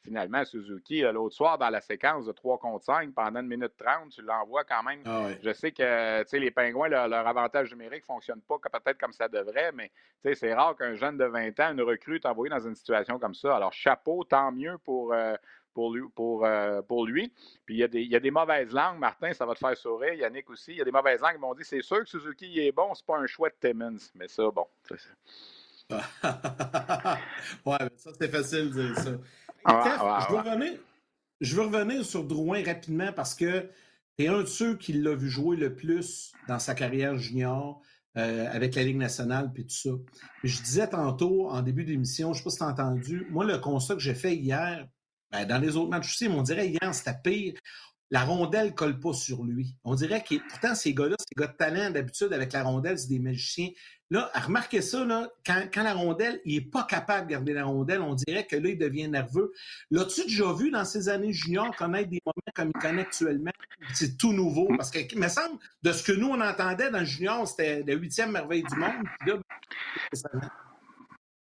finalement, Suzuki, euh, l'autre soir, dans la séquence de 3 contre 5, pendant une minute 30, tu l'envoies quand même. Ah Je sais que les Pingouins, leur, avantage numérique ne fonctionne pas peut-être comme ça devrait, mais c'est rare qu'un jeune de 20 ans, une recrue, t'envoie dans une situation comme ça. Alors, chapeau, tant mieux pour. Euh, pour lui, pour, euh, pour lui. Puis il y, a des, il y, a des, mauvaises langues, Martin, ça va te faire sourire. Yannick aussi. Il y a des mauvaises langues qui m'ont dit c'est sûr que Suzuki est bon, c'est pas un choix de Timmons. Mais ça, bon. <laughs> ouais, mais ça, c'est facile de dire ça. Ah, je, veux revenir, je veux revenir sur Drouin rapidement parce que tu es un de ceux qui l'a vu jouer le plus dans sa carrière junior euh, avec la Ligue nationale et tout ça. Je disais tantôt, en début d'émission, je ne sais pas si tu as entendu, moi, le constat que j'ai fait hier, ben, dans les autres matchs aussi, on dirait hier, c'était pire la rondelle colle pas sur lui. On dirait que pourtant ces gars-là, ces gars de talent d'habitude avec la rondelle, c'est des magiciens. Là, remarquez ça, là, quand, la rondelle, il est pas capable de garder la rondelle, on dirait que là, il devient nerveux. L'as-tu déjà vu dans ses années juniors connaître des moments comme il connaît actuellement? C'est tout nouveau. Mm. Parce que, il me semble, de ce que nous, on entendait dans le junior, c'était la huitième merveille du monde.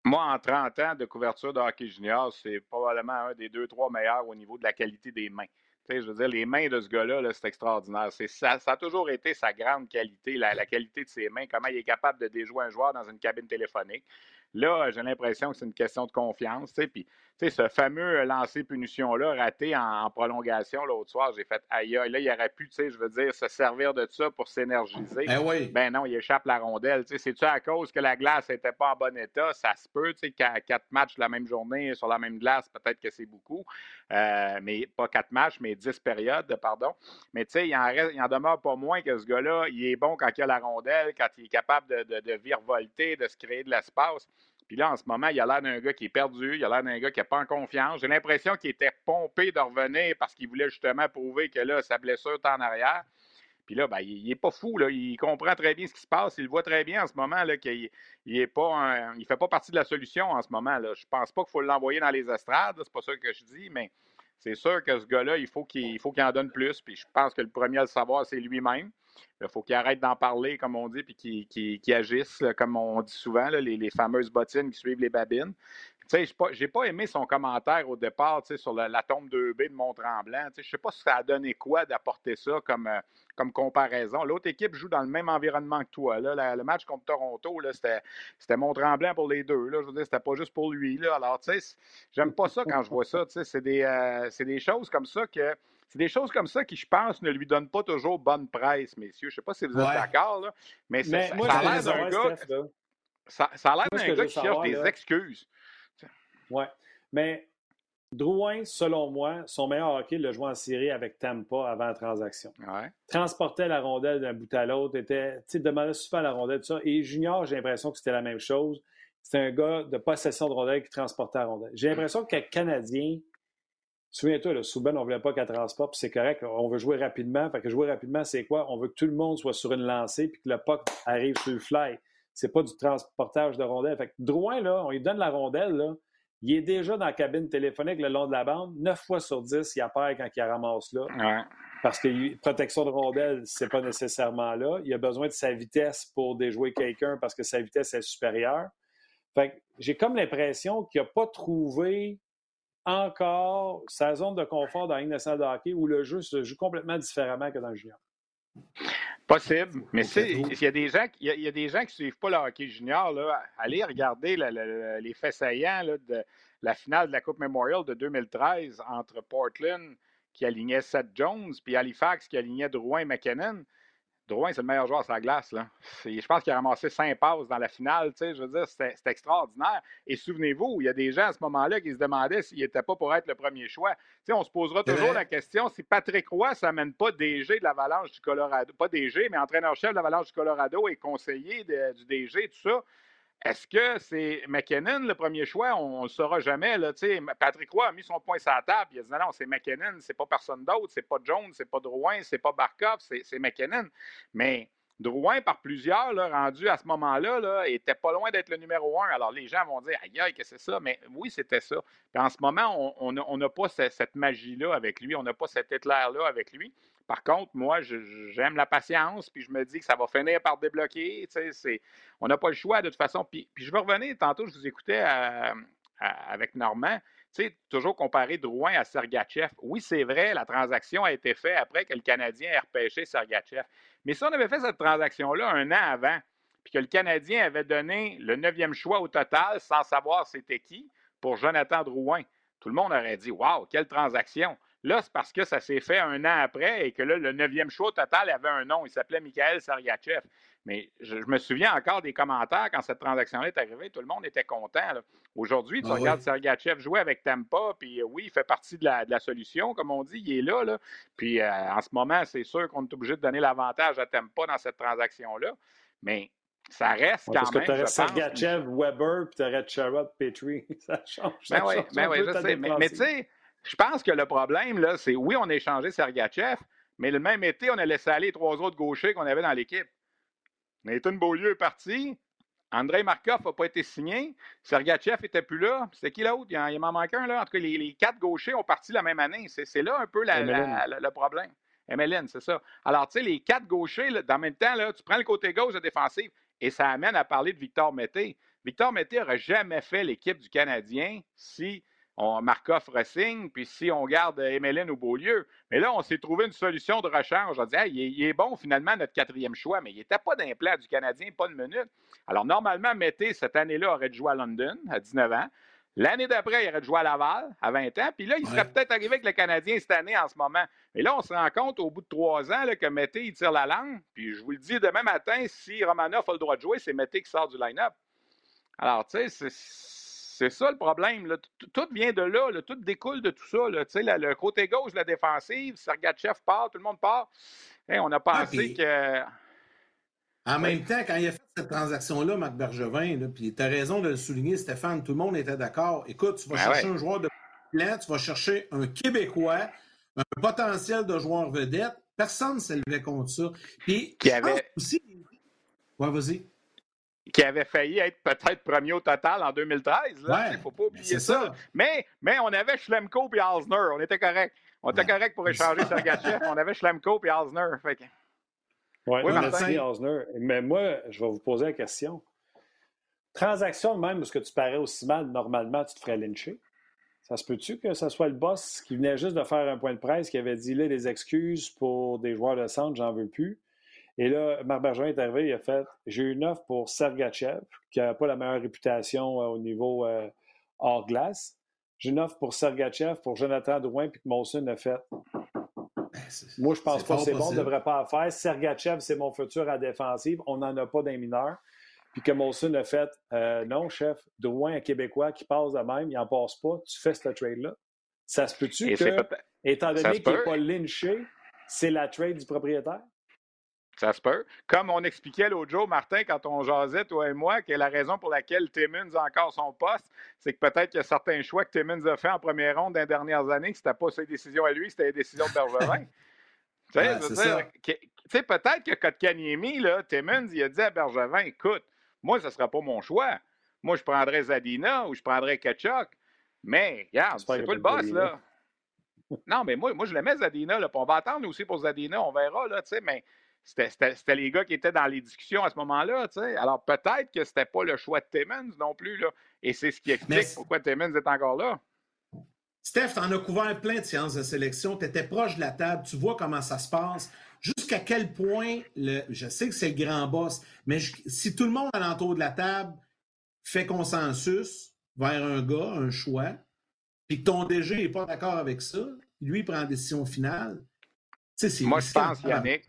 moi, en 30 ans de couverture de hockey junior, c'est probablement un des deux, trois meilleurs au niveau de la qualité des mains je veux les mains de ce gars-là, c'est extraordinaire. Ça, ça, a toujours été sa grande qualité, la, qualité de ses mains, comment il est capable de déjouer un joueur dans une cabine téléphonique. Là, j'ai l'impression que c'est une question de confiance. Puis, ce fameux lancer punition-là, raté en, prolongation l'autre soir, j'ai fait aïe, là, il aurait pu, je veux dire, se servir de ça pour s'énergiser. Ben, oui. ben non, il échappe la rondelle. C'est-tu à cause que la glace n'était pas en bon état? Ça se peut, tu sais, quatre matchs la même journée sur la même glace, peut-être que c'est beaucoup. Euh, mais pas quatre matchs, mais dix périodes, pardon. Mais tu sais, il en, il en demeure pas moins que ce gars-là, il est bon quand il a la rondelle, quand il est capable de, de, de virevolter, de se créer de l'espace. Puis là, en ce moment, il a l'air d'un gars qui est perdu, il a l'air d'un gars qui n'a pas en confiance. J'ai l'impression qu'il était pompé de revenir parce qu'il voulait justement prouver que là, sa blessure est en arrière. Puis là, ben, il n'est pas fou, là. il comprend très bien ce qui se passe, il voit très bien en ce moment qu'il ne pas il fait pas partie de la solution en ce moment. Là. Je pense pas qu'il faut l'envoyer dans les estrades, c'est pas ça que je dis, mais c'est sûr que ce gars-là, il faut qu'il faut qu'il en donne plus. Puis je pense que le premier à le savoir, c'est lui-même. Il faut qu'il arrête d'en parler, comme on dit, puis qu'il agisse, comme on dit souvent, les, fameuses bottines qui suivent les babines. Tu sais, j'ai pas, aimé son commentaire au départ, sur la, tombe 2B de Mont-Tremblant. Je sais pas si ça a donné quoi d'apporter ça comme, euh, comme comparaison. L'autre équipe joue dans le même environnement que toi. Là. le match contre Toronto, c'était Mont-Tremblant pour les deux. Là. Je veux dire, c'était pas juste pour lui. Là. Alors, tu sais, j'aime pas ça quand je vois ça. C'est des, euh, des choses comme ça que c'est des choses comme ça qui, je pense, ne lui donnent pas toujours bonne presse, messieurs. Je ne sais pas si vous êtes d'accord, mais, ça, a l'air d'un gars. Ça, a l'air d'un gars qui cherche des excuses. Oui. Mais Drouin, selon moi, son meilleur hockey le jouait en série avec Tampa avant la transaction. Ouais. Transportait la rondelle d'un bout à l'autre, était, demandait souvent la rondelle, tout ça. Et Junior, j'ai l'impression que c'était la même chose. C'était un gars de possession de rondelle qui transportait la rondelle. J'ai l'impression qu'un Canadien, Souviens-toi, Souben, on ne voulait pas qu'elle transporte, puis c'est correct. On veut jouer rapidement. Fait que jouer rapidement, c'est quoi? On veut que tout le monde soit sur une lancée, puis que le puck arrive sur le fly. C'est pas du transportage de rondelle. Fait que Drouin, là, on lui donne la rondelle, là. Il est déjà dans la cabine téléphonique le long de la bande. Neuf fois sur dix, il apparaît quand il ramasse là. Parce que protection de rondelle, c'est pas nécessairement là. Il a besoin de sa vitesse pour déjouer quelqu'un parce que sa vitesse est supérieure. Fait que j'ai comme l'impression qu'il n'a pas trouvé encore sa zone de confort dans la Ligue nationale de hockey où le jeu se joue complètement différemment que dans le junior. Possible, mais il y a des gens, il y, a, des gens qui ne suivent pas le hockey junior. Là, allez regarder les faits saillants de la finale de la Coupe Memorial de 2013 entre Portland qui alignait Seth Jones puis Halifax qui alignait Drouin et McKinnon. Drouin, c'est le meilleur joueur sur la glace. Là. Je pense qu'il a ramassé cinq passes dans la finale. Je veux dire, c'est extraordinaire. Et souvenez-vous, il y a des gens à ce moment-là qui se demandaient s'il n'était pas pour être le premier choix. on se posera toujours la question si Patrick Roy ça mène pas DG de l'Avalanche du Colorado, pas DG, mais entraîneur-chef de l'Avalanche du Colorado et conseiller du DG, tout ça. Est-ce que c'est McKinnon le premier choix? On ne le saura jamais. Là, Patrick Roy a mis son point sur la table. Il a dit non, c'est McKinnon, c'est pas personne d'autre, c'est pas Jones, c'est pas Drouin, c'est pas Barkov, c'est McKinnon. Mais Drouin, par plusieurs, rendu à ce moment-là, là, était pas loin d'être le numéro un. Alors les gens vont dire Aïe, aïe, que c'est ça? Mais oui, c'était ça. Puis en ce moment, on n'a pas cette magie-là avec lui, on n'a pas cet éclair-là avec lui. Par contre, moi, j'aime la patience, puis je me dis que ça va finir par débloquer. On n'a pas le choix de toute façon. Puis, je vais revenir, tantôt, je vous écoutais avec Normand. toujours comparer Drouin à Sergachev. Oui, c'est vrai, la transaction a été faite après que le Canadien ait repêché Sergachev. Mais si on avait fait cette transaction-là un an avant, puis que le Canadien avait donné le neuvième choix au total sans savoir c'était qui pour Jonathan Drouin, tout le monde aurait dit Waouh, quelle transaction! Là, c'est parce que ça s'est fait un an après et que là, le neuvième choix total avait un nom. Il s'appelait Michael Sargachev. Mais je, me souviens encore des commentaires quand cette transaction-là est arrivée. Tout le monde était content. Aujourd'hui, tu ah regardes Sergachev jouer avec Tampa, puis euh, oui, il fait partie de la, solution, comme on dit, il est là. là. Puis euh, en ce moment, c'est sûr qu'on est obligé de donner l'avantage à Tampa dans cette transaction-là. Mais ça reste quand parce même. Parce que tu aurais Sergachev, Weber, puis tu aurais Sherrod, Petrie. <laughs> Ça change. Ben oui, ben oui, je sais. Mais, tu sais, je pense que le problème, là, c'est oui, on a échangé Sergachev, mais le même été, on a laissé aller trois autres gauchers qu'on avait dans l'équipe. Nathan Beaulieu est parti. André Markov n'a pas été signé. Sergachev n'était plus là. C'est qui l'autre? Il, il m'en manque un, là. En tout cas, les, quatre gauchers ont parti la même année. C'est là un peu le problème. MLN, c'est ça. Alors, tu sais, les quatre gauchers, là, dans le même temps, là, tu prends le côté gauche de défensif et ça amène à parler de Victor Mété. Victor Mété n'aurait jamais fait l'équipe du Canadien si on, Markov resigne, puis si on garde Emeline au Beaulieu. Mais là, on s'est trouvé une solution de rechange. On dit, il, est, bon finalement notre quatrième choix, mais il n'était pas d'implant du Canadien, pas de minute. Alors, normalement, Mété, cette année-là, aurait jouer à London à 19 ans. L'année d'après, il aurait jouer à Laval à 20 ans. Puis là, il serait peut-être arrivé avec le Canadien cette année en ce moment. Mais là, on se rend compte au bout de trois ans que Mété, il tire la langue. Puis je vous le dis demain matin, si Romanoff a le droit de jouer, c'est Mété qui sort du line-up. Alors, tu sais, c'est c'est ça le problème. Là. Tout vient de là, tout découle de tout ça. Là. le côté gauche la défensive, Sergachev part, tout le monde part. on a ah, pensé que. En même temps, quand il a fait cette transaction-là, Marc Bergevin, puis tu as raison de le souligner, Stéphane, tout le monde était d'accord. Écoute, tu vas ben chercher un joueur de plan, tu vas chercher un Québécois, un potentiel de joueur vedette. Personne ne s'élevait contre ça. Puis, qui avait. Aussi... Ouais, vas-y qui avait failli être peut-être premier au total en 2013. Il ne faut pas oublier ça. Mais, mais on avait Schlemko et Alsner. On était correct. On était correct pour échanger <laughs> Sergachev. on avait Schlemko et Alsner. Fait oui, merci, Alsner. Mais moi, je vais vous poser la question. Transaction même où ce que tu parais aussi mal, normalement, tu te ferais lyncher. Ça se peut-tu que ce soit le boss qui venait juste de faire un point de presse qui avait dit là des excuses pour des joueurs de centre, j'en veux plus? Et là, Marc Bergeron est arrivé, il a fait J'ai une offre pour Sergachev, qui n'a pas la meilleure réputation euh, au niveau euh, hors glace. J'ai une offre pour Sergachev, pour Jonathan Drouin, puis que Molson a fait. Ben, Moi, je pense pas que c'est bon, on ne devrait pas en faire. Sergachev, c'est mon futur à défensive. On n'en a pas d'un mineur. Puis que Molson a fait euh, Non, chef, Drouin, un Québécois qui passe de même, il n'en passe pas. Tu fais ce trade-là. Ça se peut-tu que, étant donné qu'il n'est pas lynché, c'est la trade du propriétaire? Ça se peut. Comme on expliquait l'autre jour, Martin, quand on jasait, toi et moi, que la raison pour laquelle Timmins a encore son poste, c'est que peut-être qu'il y a certains choix que Timmins a fait en première ronde dans les dernières années, que c'était pas ses décisions à lui, c'était les décisions de Bergevin. <laughs> tu sais, peut-être que Kotkaniemi, là, Timmins, il a dit à Bergevin, écoute, moi, ce ne sera pas mon choix. Moi, je prendrais Zadina ou je prendrais Kachuk. Mais, regarde, c'est pas le boss, là. non, mais moi, moi je l'aimais, Zadina. Là, on va attendre aussi pour Zadina, on verra, là, tu sais, mais c'était les gars qui étaient dans les discussions à ce moment-là. Alors peut-être que c'était pas le choix de Timmons non plus. Là. Et c'est ce qui explique pourquoi Timmons est encore là. Steph, en as couvert plein de séances de sélection. Tu étais proche de la table. Tu vois comment ça se passe. Jusqu'à quel point, le, je sais que c'est le grand boss, mais si tout le monde alentour de la table fait consensus vers un gars, un choix, puis que ton DG n'est pas d'accord avec ça, lui prend la décision finale. Moi, je pense, Yannick,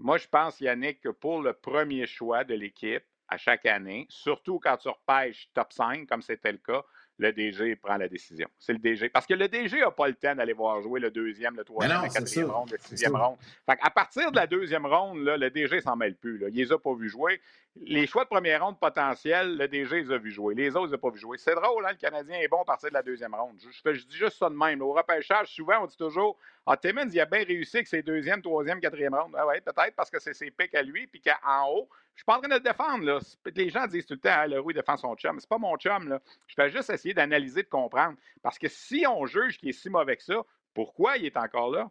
moi, je pense, Yannick, que pour le premier choix de l'équipe à chaque année, surtout quand tu repêches top 5, comme c'était le cas, le DG prend la décision. C'est le DG. Parce que le DG n'a pas le temps d'aller voir jouer le deuxième, le troisième, le quatrième ronde, le sixième ronde. Fait à partir de la deuxième ronde, là, le DG s'en mêle plus. Là. Il les a pas vu jouer. Les choix de première ronde potentiels, le DG les a vu jouer. Les autres, ils n'ont pas vu jouer. C'est drôle, hein? le Canadien est bon à partir de la deuxième ronde. Je, dis juste ça de même. Au repêchage, souvent, on dit toujours Ah, Timmons, il a bien réussi avec ses deuxième, troisième, quatrième ronde. Ah ouais, peut-être parce que c'est ses pics à lui, puis qu'en haut, je suis pas en train de le défendre. Là. Les gens disent tout le temps ah, le Roux défend son chum. C'est pas mon chum. Là. Je fais juste essayer d'analyser, de comprendre. Parce que si on juge qu'il est si mauvais que ça, pourquoi il est encore là?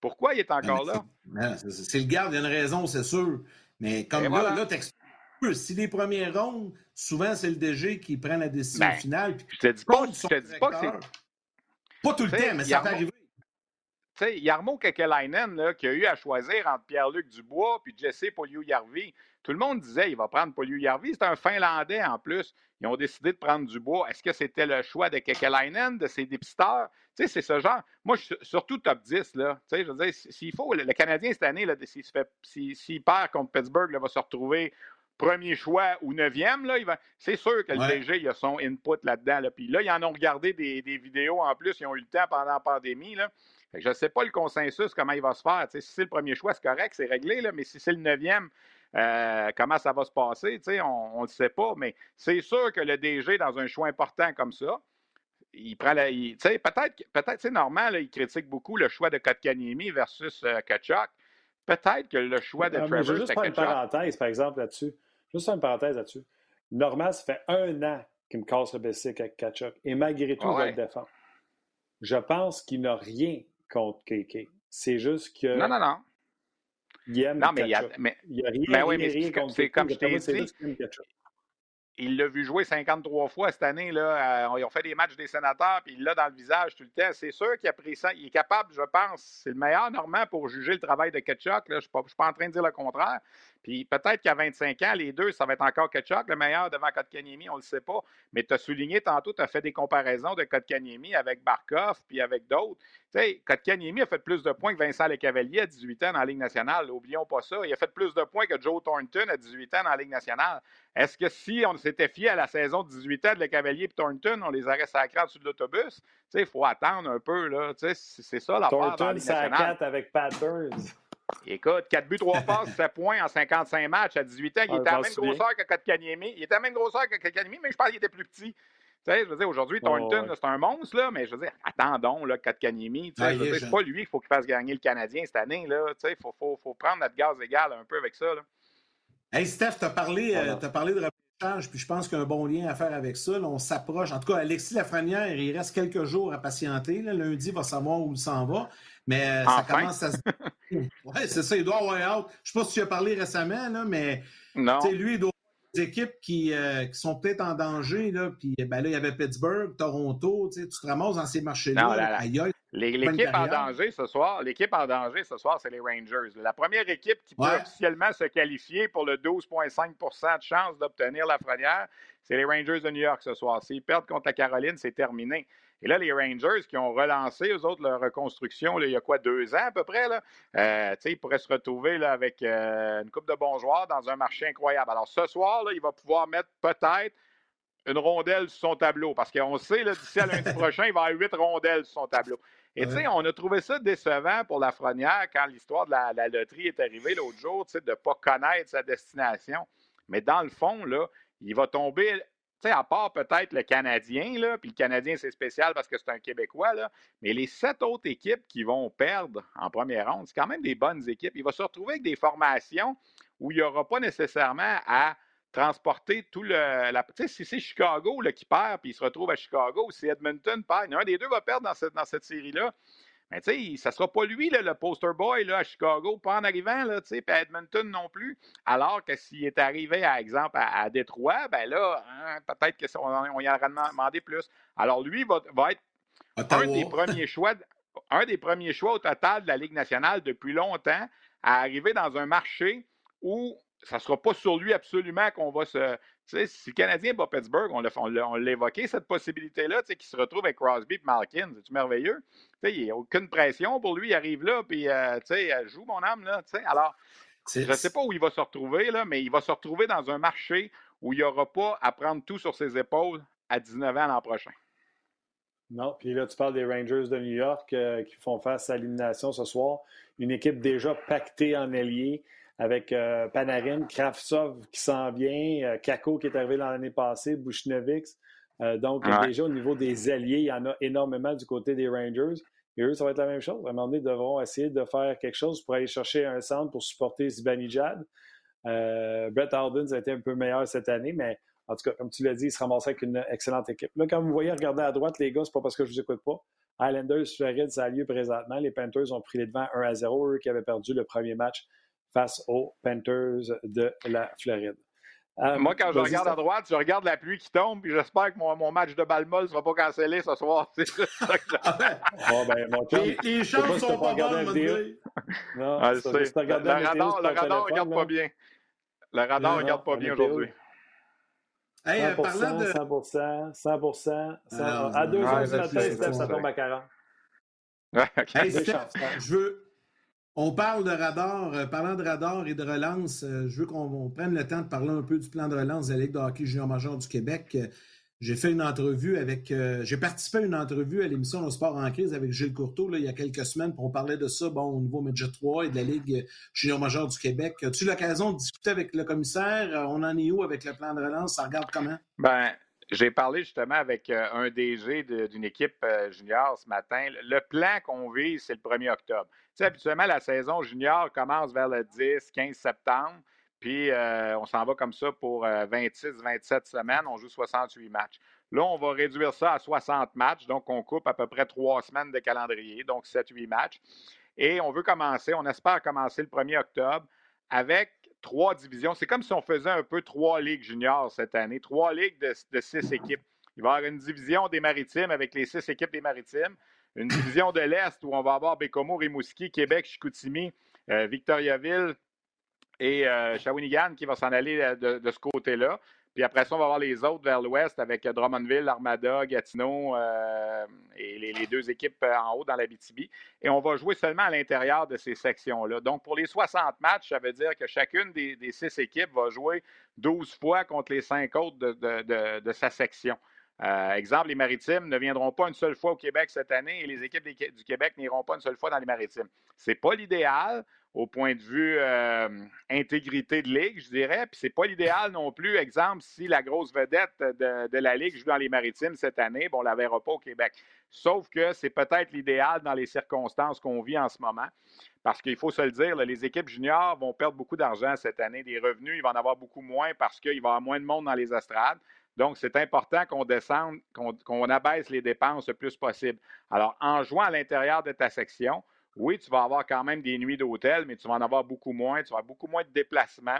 Pourquoi il est encore là? C'est le garde, il y a une raison, c'est sûr. Mais comme là, là si les premières rondes, souvent c'est le DG qui prend la décision ben, finale. Je te dis pas, je te dis pas que c'est. Pas tout le temps, mais ça peut arriver. Tu sais, Yarmo Kekelainen, qui a eu à choisir entre Pierre-Luc Dubois et Jesse Poliou-Yarvi, tout le monde disait qu'il va prendre Poliou-Yarvi. C'est un Finlandais en plus. Ils ont décidé de prendre Dubois. Est-ce que c'était le choix de Kekelainen, de ses dépisteurs? Tu sais, c'est ce genre. Moi, je, surtout top 10, là. Tu sais, je veux dire, s'il faut, le, Canadien cette année, s'il perd contre Pittsburgh, il va se retrouver premier choix ou neuvième, là, c'est sûr que le DG il a son input là-dedans. Là. Puis là, ils en ont regardé des, vidéos en plus, ils ont eu le temps pendant la pandémie. Là. je ne sais pas le consensus, comment il va se faire. si c'est le premier choix, c'est correct, c'est réglé, là, mais si c'est le neuvième, euh, comment ça va se passer, on ne le sait pas. Mais c'est sûr que le DG, dans un choix important comme ça, il prend la. Peut-être, peut-être c'est normal, il critique beaucoup le choix de Kotkaniemi versus euh, Kachuk. Peut-être que le choix de Trevor. Je vais juste faire une parenthèse, par exemple, là-dessus. Juste une parenthèse là-dessus. Normal, ça fait un an qu'il me casse le bicycle avec Kachuk. Et malgré tout, il va le défendre. Je pense qu'il n'a rien contre KK. C'est juste que. Non, non, non. Il non, mais il y a, mais, il y a rien, mais oui, mais C'est comme je t'ai dit il l'a vu jouer 53 fois cette année. Là. Euh, ils ont fait des matchs des sénateurs, puis il l'a dans le visage tout le temps. C'est sûr qu'il a pris ça. Il est capable, je pense, c'est le meilleur Normand pour juger le travail de Ketchuk. Je ne suis pas en train de dire le contraire. Puis peut-être qu'à 25 ans, les deux, ça va être encore Ketchuk, le meilleur devant Kotkaniemi, on ne le sait pas. Mais tu as souligné tantôt, tu as fait des comparaisons de Kotkaniemi avec Barkov, puis avec d'autres. Tu sais, Kotkaniemi a fait plus de points que Vincent Lecavalier à 18 ans la Ligue nationale. Oublions pas ça. Il a fait plus de points que Joe Thornton à 18 ans la Ligue nationale. Est-ce que si on s'était fié à la saison de 18 ans de Lecavalier et Thornton, on les aurait sacrés dessus de l'autobus? Tu sais, il faut attendre un peu, là. Tu sais, c'est ça la part dans la Ligue nationale. avec Patterns. Écoute, 4 buts, 3 passes, 7 points en 55 matchs à 18 ans. Il était à la même grosseur que Kotkaniemi. Il était à la même grosseur que Kotkaniemi, mais je pense qu'il était plus petit. Tu sais, je veux dire, aujourd'hui, Thornton, c'est un monstre, là, mais je veux dire, attendons, là, Kotkaniemi. Tu sais, c'est pas lui qu'il faut qu'il fasse gagner le Canadien cette année, là. Tu sais, il faut, faut, faut, prendre notre gaz égal un peu avec ça, là. Hey, Steph, tu as, parlé, euh, as parlé de repêchage, puis je pense qu'il y a un bon lien à faire avec ça. on s'approche. En tout cas, Alexis Lafrenière, il reste quelques jours à patienter. Là. Lundi, il va savoir où il s'en va. Mais euh, ça commence à se. <laughs> oui, c'est ça, il doit avoir out. Je ne sais pas si tu as parlé récemment, là, mais lui, il doit avoir des équipes qui, euh, qui sont peut-être en danger. Là, puis ben là, il y avait Pittsburgh, Toronto. Tu te ramasses dans ces marchés-là. L'équipe en danger ce soir, l'équipe en danger ce soir, c'est les Rangers. La première équipe qui peut officiellement se qualifier pour le 12,5% de chance d'obtenir la première, c'est les Rangers de New York ce soir. S'ils perdent contre la Caroline, c'est terminé. Et là, les Rangers qui ont relancé, eux autres, leur reconstruction, il y a quoi, deux ans à peu près, là, euh, ils pourraient se retrouver là, avec euh, une coupe de bons joueurs dans un marché incroyable. Alors, ce soir, là, il va pouvoir mettre peut-être une rondelle sur son tableau, parce qu'on sait, d'ici à lundi <laughs> prochain, il va y avoir huit rondelles sur son tableau. Et tu sais, on a trouvé ça décevant pour la Lafrenière quand l'histoire de la, la, loterie est arrivée l'autre jour, tu sais, de ne pas connaître sa destination. Mais dans le fond, là, il va tomber sais, à part peut-être le Canadien, puis le Canadien, c'est spécial parce que c'est un Québécois, mais les sept autres équipes qui vont perdre en première ronde, c'est quand même des bonnes équipes. Il va se retrouver avec des formations où il n'y aura pas nécessairement à transporter tout le. La, si c'est Chicago qui perd, puis il se retrouve à Chicago, ou si Edmonton perd, un des deux va perdre dans cette, dans cette série-là. Mais tu sais, ça ne sera pas lui, le poster boy là, à Chicago, pas en arrivant, là, puis à Edmonton non plus. Alors que s'il est arrivé, par exemple, à, Détroit, ben là, hein, peut-être qu'on y aurait demandé plus. Alors lui va, va être un des premiers choix. Un des premiers choix au total de la Ligue nationale depuis longtemps à arriver dans un marché où ça ne sera pas sur lui absolument qu'on va se. Tu sais, si le Canadien bat Pittsburgh, on l'a évoqué, cette possibilité-là, tu sais, qu'il se retrouve avec Crosby et Malkin. C'est merveilleux? Tu sais, il n'y a aucune pression pour lui. Il arrive là, puis, euh, tu sais, joue mon âme, là. Tu sais, alors, je ne sais pas où il va se retrouver, là, mais il va se retrouver dans un marché où il n'y aura pas à prendre tout sur ses épaules à 19 ans l'an prochain. Non, puis là, tu parles des Rangers de New York euh, qui font face à l'élimination ce soir. Une équipe déjà pactée en ailier avec euh, Panarin, Kravtsov qui s'en vient, euh, Kako qui est arrivé l'année passée, Bushnevics. donc, déjà au niveau des alliés, il y en a énormément du côté des Rangers. Et eux, ça va être la même chose. À un moment donné, ils devront essayer de faire quelque chose pour aller chercher un centre pour supporter Zibanejad. Brett Howden, ça a été un peu meilleur cette année, mais en tout cas, comme tu l'as dit, il se ramassait avec une excellente équipe. Là, quand vous voyez regarder à droite, les gars, c'est pas parce que je vous écoute pas. Islanders, Floride, ça a lieu présentement. Les Panthers ont pris les devants 1 à 0, eux qui avaient perdu le premier match face aux Panthers de la Floride. Euh, Moi, quand je regarde à droite, je regarde la pluie qui tombe, puis j'espère que mon, match de balle molle ne sera pas cancellé ce soir. C'est ça oh, ben, les, les chances sont pas bonnes, Non, ah, le, radar, le radar regarde pas bien. Le radar ne regarde pas bien aujourd'hui. 100%, parlant de... 100%, 100%, 100%. à 2 heures du matin, ça tombe à 40. je veux... On parle de radar. Euh, parlant de radar et de relance, euh, je veux qu'on prenne le temps de parler un peu du plan de relance de la Ligue de hockey junior major du Québec. J'ai fait une entrevue avec. Euh, j'ai participé à une entrevue à l'émission Le Sport en crise avec Gilles Courteau il y a quelques semaines pour parler de ça, au niveau Midget 3 et de la Ligue junior majeure du Québec. As-tu l'occasion de discuter avec le commissaire? Euh, on en est où avec le plan de relance? Ça regarde comment? Ben, j'ai parlé justement avec euh, un DG d'une équipe junior ce matin. Le plan qu'on vise, c'est le 1er octobre. Sais, habituellement, la saison junior commence vers le 10, 15 septembre. Puis euh, on s'en va comme ça pour 26, euh, 27 semaines. On joue 68 matchs. Là, on va réduire ça à 60 matchs. Donc, on coupe à peu près trois semaines de calendrier, donc 7-8 matchs. Et on veut commencer, on espère commencer le 1er octobre avec trois divisions. C'est comme si on faisait un peu trois ligues juniors cette année, trois ligues de, six équipes. Il va y avoir une division des maritimes avec les six équipes des maritimes, une division de l'Est où on va avoir Bécomo, Rimouski, Québec, Chicoutimi, euh, Victoriaville, et euh, Shawinigan qui va s'en aller euh, de, ce côté-là. Puis après ça, on va voir les autres vers l'ouest avec Drummondville, Armada, Gatineau et les, deux équipes en haut dans la BTB. Et on va jouer seulement à l'intérieur de ces sections-là. Donc, pour les 60 matchs, ça veut dire que chacune des, six équipes va jouer 12 fois contre les cinq autres de, sa section. Exemple, les Maritimes ne viendront pas une seule fois au Québec cette année et les équipes du Québec n'iront pas une seule fois dans les Maritimes. Ce n'est pas l'idéal, au point de vue euh, intégrité de ligue, je dirais. Puis c'est pas l'idéal non plus. Exemple, si la grosse vedette de, la ligue joue dans les maritimes cette année, bon, on la verra pas au Québec. Sauf que c'est peut-être l'idéal dans les circonstances qu'on vit en ce moment. Parce qu'il faut se le dire, les équipes juniors vont perdre beaucoup d'argent cette année. Des revenus, il va en avoir beaucoup moins parce qu'il va y avoir moins de monde dans les estrades. Donc, c'est important qu'on descende, qu'on abaisse les dépenses le plus possible. Alors, en jouant à l'intérieur de ta section, oui, tu vas avoir quand même des nuits d'hôtel, mais tu vas en avoir beaucoup moins. Tu vas avoir beaucoup moins de déplacements.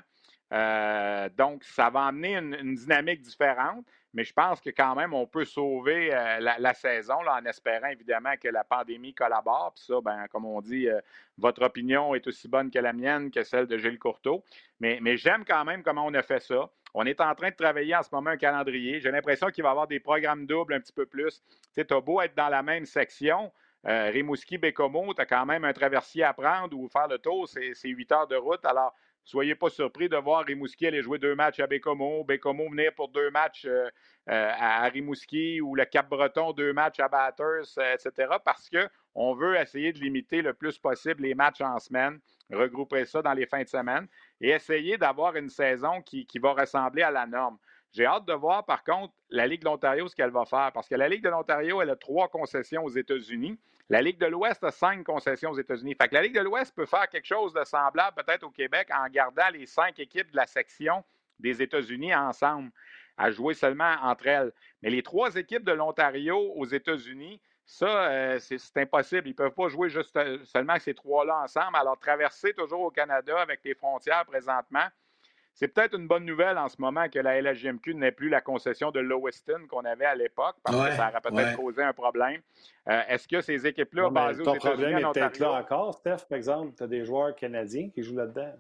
Euh, donc, ça va amener une, dynamique différente, mais je pense que quand même, on peut sauver euh, la, saison en espérant évidemment que la pandémie collabore. Puis ça, ben, comme on dit, euh, votre opinion est aussi bonne que la mienne, que celle de Gilles Courteau. Mais, mais j'aime quand même comment on a fait ça. On est en train de travailler en ce moment un calendrier. J'ai l'impression qu'il va y avoir des programmes doubles un petit peu plus. Tu as beau être dans la même section, euh, Rimouski, Bécomo, tu as quand même un traversier à prendre ou faire le tour, c'est huit heures de route. Alors, soyez pas surpris de voir Rimouski aller jouer deux matchs à Bécomo, Bécomo venir pour deux matchs euh, euh, à Rimouski ou le Cap-Breton, deux matchs à Batters, etc. Parce qu'on veut essayer de limiter le plus possible les matchs en semaine, regrouper ça dans les fins de semaine et essayer d'avoir une saison qui va ressembler à la norme. J'ai hâte de voir, par contre, la Ligue de l'Ontario, ce qu'elle va faire. Parce que la Ligue de l'Ontario, elle a trois concessions aux États-Unis. La Ligue de l'Ouest a cinq concessions aux États-Unis. Fait que la Ligue de l'Ouest peut faire quelque chose de semblable peut-être au Québec en gardant les cinq équipes de la section des États-Unis ensemble, à jouer seulement entre elles. Mais les trois équipes de l'Ontario aux États-Unis, ça, euh, c'est impossible. Ils ne peuvent pas jouer juste euh, seulement ces trois-là ensemble. Alors, traverser toujours au Canada avec les frontières présentement, c'est peut-être une bonne nouvelle en ce moment que la LHJMQ n'ait plus la concession de Lewiston qu'on avait à l'époque, parce que ça aurait peut-être causé un problème. Euh, est-ce que ces équipes-là, basées aux États-Unis, problème est peut-être là encore, Steph, par exemple. Tu as des joueurs canadiens qui jouent là-dedans.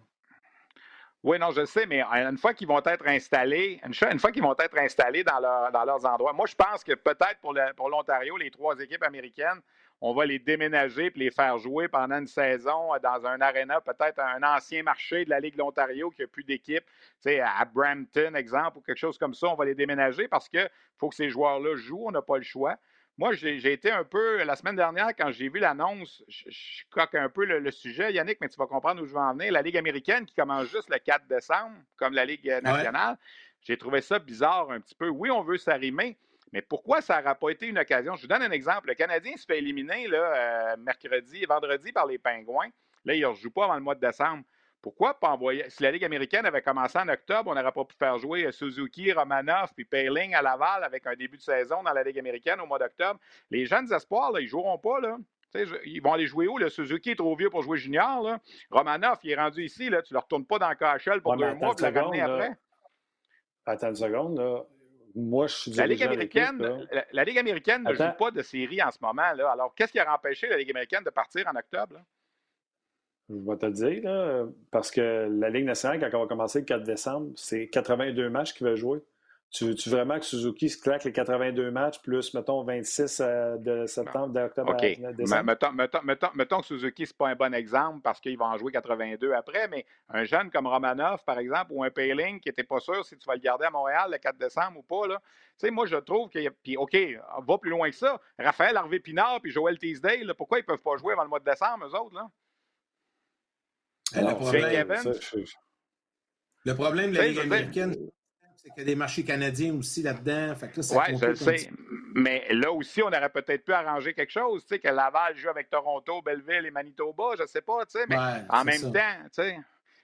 Oui, non, je sais, mais une fois qu'ils vont être installés, une fois qu'ils vont être installés dans, leur, dans, leurs endroits, moi, je pense que peut-être pour l'Ontario, les trois équipes américaines, on va les déménager puis les faire jouer pendant une saison dans un aréna, peut-être un ancien marché de la Ligue de l'Ontario qui n'a plus d'équipe, à Brampton, exemple, ou quelque chose comme ça. On va les déménager parce qu'il faut que ces joueurs-là jouent. On n'a pas le choix. Moi, j'ai été un peu, la semaine dernière, quand j'ai vu l'annonce, je, coque un peu le, sujet, Yannick, mais tu vas comprendre où je veux en venir. La Ligue américaine qui commence juste le 4 décembre, comme la Ligue nationale, j'ai trouvé ça bizarre un petit peu. Oui, on veut s'arrimer, mais pourquoi ça n'aura pas été une occasion? Je vous donne un exemple. Le Canadien se fait éliminer là, euh, mercredi et vendredi par les Pingouins. Là, il ne rejoue pas avant le mois de décembre. Pourquoi pas envoyer? Si la Ligue américaine avait commencé en octobre, on n'aurait pas pu faire jouer Suzuki, Romanov puis Payling à Laval avec un début de saison dans la Ligue américaine au mois d'octobre. Les jeunes espoirs, là, ils ne joueront pas. Là. ils vont aller jouer où? Le Suzuki est trop vieux pour jouer junior. Là. Romanov, il est rendu ici. Là. Tu ne le retournes pas dans le KHL pour deux mois pour le ramener après. Attends une seconde. Là. Moi, je suis la Ligue américaine, la, Ligue américaine ne joue pas de série en ce moment. Là. Alors, qu'est-ce qui a empêché la Ligue américaine de partir en octobre? Je vais te le dire, là, parce que la Ligue nationale, quand on va commencer le 4 décembre, c'est 82 matchs qu'il va jouer. Tu veux-tu vraiment que Suzuki se claque les 82 matchs plus, mettons, 26 euh, de septembre, d'octobre à décembre? Mettons, mettons, mettons, mettons, que Suzuki, ce n'est pas un bon exemple parce qu'il va en jouer 82 après, mais un jeune comme Romanov, par exemple, ou un Payling qui n'était pas sûr si tu vas le garder à Montréal le 4 décembre ou pas, là. Tu sais, moi, je trouve que. Puis, OK, va plus loin que ça. Raphaël Harvey Pinard puis Joël Teasdale, pourquoi ils ne peuvent pas jouer avant le mois de décembre, eux autres, là? le, problème, de la Ligue américaine, c'est qu'il y a des marchés canadiens aussi là-dedans. Oui, je le sais. Mais là aussi, on aurait peut-être pu arranger quelque chose, tu sais, que Laval joue avec Toronto, Belleville et Manitoba, je ne sais pas, tu sais, mais en même temps, tu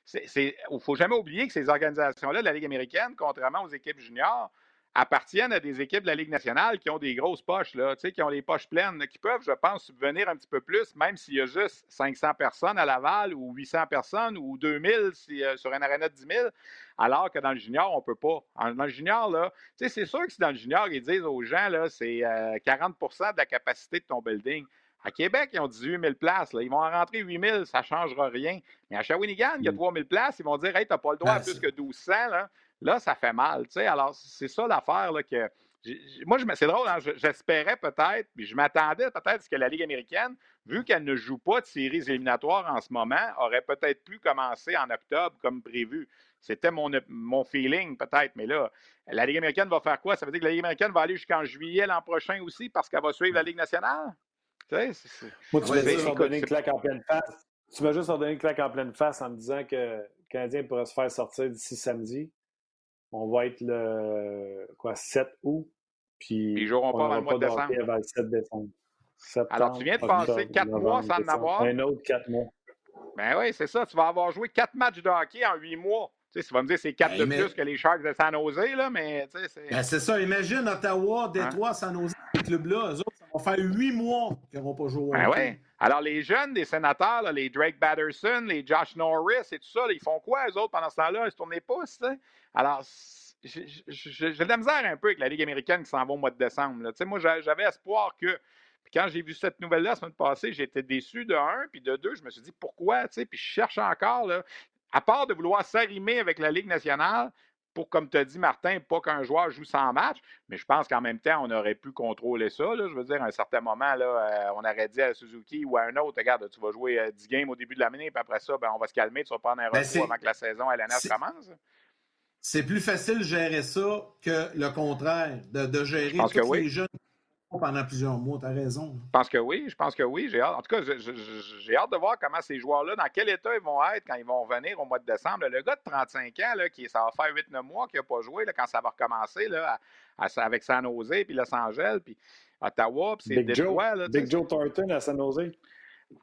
sais, il ne faut jamais oublier que ces organisations-là de la Ligue américaine, contrairement aux équipes juniors, appartiennent à des équipes de la Ligue nationale qui ont des grosses poches, là, qui ont les poches pleines, qui peuvent, je pense, subvenir un petit peu plus, même s'il y a juste 500 personnes à Laval ou 800 personnes ou 2000 si, euh, sur un aréna de 10 000, alors que dans le junior, on ne peut pas. Dans le junior, là, c'est sûr que si dans le junior, ils disent aux gens, là, c'est 40% euh, de la capacité de ton building. À Québec, ils ont 18 000 places. Là. Ils vont en rentrer 8 000, ça ne changera rien. Mais à Shawinigan, il y a 3 mm. 000 places. Ils vont dire Hey, tu n'as pas le droit à plus que 1200. Là. Là, ça fait mal. sais. Alors, c'est ça l'affaire que. Moi, c'est drôle, hein, j'espérais peut-être, puis je m'attendais peut-être à ce que la Ligue américaine, vu qu'elle ne joue pas de séries éliminatoires en ce moment, aurait peut-être pu commencer en octobre comme prévu. C'était mon, mon feeling peut-être, mais là, la Ligue américaine va faire quoi? Ça veut dire que la Ligue américaine va aller jusqu'en juillet l'an prochain aussi parce qu'elle va suivre la Ligue nationale? Tu sais, Moi, tu m'as juste donné une claque en pleine face. Tu m'as juste donné une claque en pleine face en me disant que le Canadien pourrait se faire sortir d'ici samedi. On va être le quoi, 7 août. Puis ils joueront pas avant le mois de décembre. le 7 décembre. Alors, tu viens de passer 4 mois sans en avoir? Un autre 4 mois. Ben oui, c'est ça. Tu vas avoir joué 4 matchs de hockey en 8 mois. Tu, sais, tu vas me dire c'est 4 ben, de plus que les Sharks de San Jose, là, mais tu sais, c'est. Ben, c'est ça. Imagine Ottawa, hein? Détroit, San Jose, ces clubs-là. Eux autres, ça va faire 8 mois qu'ils n'auront pas joué. Ben oui. Alors, les jeunes des sénateurs, là, les Drake Batterson, les Josh Norris et tout ça, ils font quoi, eux autres, pendant ce temps-là? Ils ne se tournaient pas, tu sais? Alors, j'ai de la misère un peu avec la Ligue américaine qui s'en va au mois de décembre. Moi, j'avais espoir que. Puis quand j'ai vu cette nouvelle-là la semaine passée, j'étais déçu de un, puis de deux, je me suis dit pourquoi, puis je cherche encore, là, à part de vouloir s'arrimer avec la Ligue nationale, pour, comme tu as dit, Martin, pas qu'un joueur joue 100 matchs, mais je pense qu'en même temps, on aurait pu contrôler ça. je veux dire, à un certain moment, là, euh, on aurait dit à Suzuki ou à un autre, regarde, tu vas jouer 10 euh, games au début de l'année, puis après ça, ben, on va se calmer, tu vas prendre un ben, repos avant que la saison LNF commence c'est plus facile de gérer ça que le contraire, de, gérer tous les jeunes pendant plusieurs mois. Tu as raison. Je pense que oui, je pense que oui. J'ai En tout cas, j'ai hâte de voir comment ces joueurs-là, dans quel état ils vont être quand ils vont revenir au mois de décembre. Le gars de 35 ans, là, qui ça va faire 8-9 mois qu'il n'a pas joué, là, quand ça va recommencer là, avec San Jose, puis Los Angeles, puis Ottawa, puis c'est Big, Joe, Big Joe Thornton à San Jose.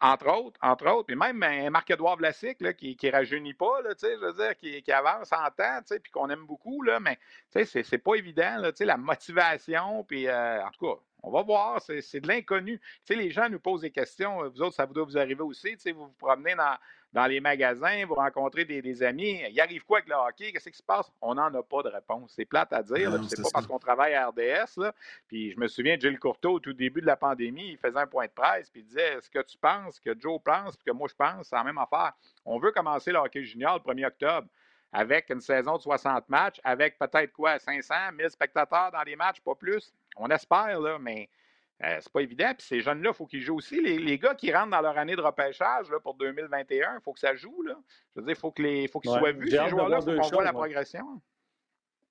Entre autres, entre autres. Puis même un Marc-Edouard Vlasic, là, qui ne rajeunit pas, là, qui, qui avance en temps, puis qu'on aime beaucoup, là, mais c'est, c'est pas évident, là, la motivation, puis euh, en tout cas, on va voir, c'est, de l'inconnu. Les gens nous posent des questions, vous autres, ça doit vous arriver aussi, vous vous promenez dans, dans les magasins, vous rencontrez des, amis. Il arrive quoi avec le hockey? Qu'est-ce qui se passe? On n'en a pas de réponse. C'est plate à dire. C'est pas parce qu'on travaille à RDS. Là. Puis je me souviens de Gilles Courteau, au tout début de la pandémie, il faisait un point de presse, puis il disait ce que tu penses, que Joe pense, puis que moi je pense, c'est la même affaire? On veut commencer le hockey junior le 1er octobre avec une saison de 60 matchs, avec peut-être quoi, 500, 1000 spectateurs dans les matchs, pas plus. On espère, là, mais Euh, c'est pas évident. Puis ces jeunes-là, il faut qu'ils jouent aussi. Les, gars qui rentrent dans leur année de repêchage là, pour 2021, il faut que ça joue. Là. Je veux dire, il faut qu'ils soient vus, ces joueurs-là, pour qu'on voit la progression.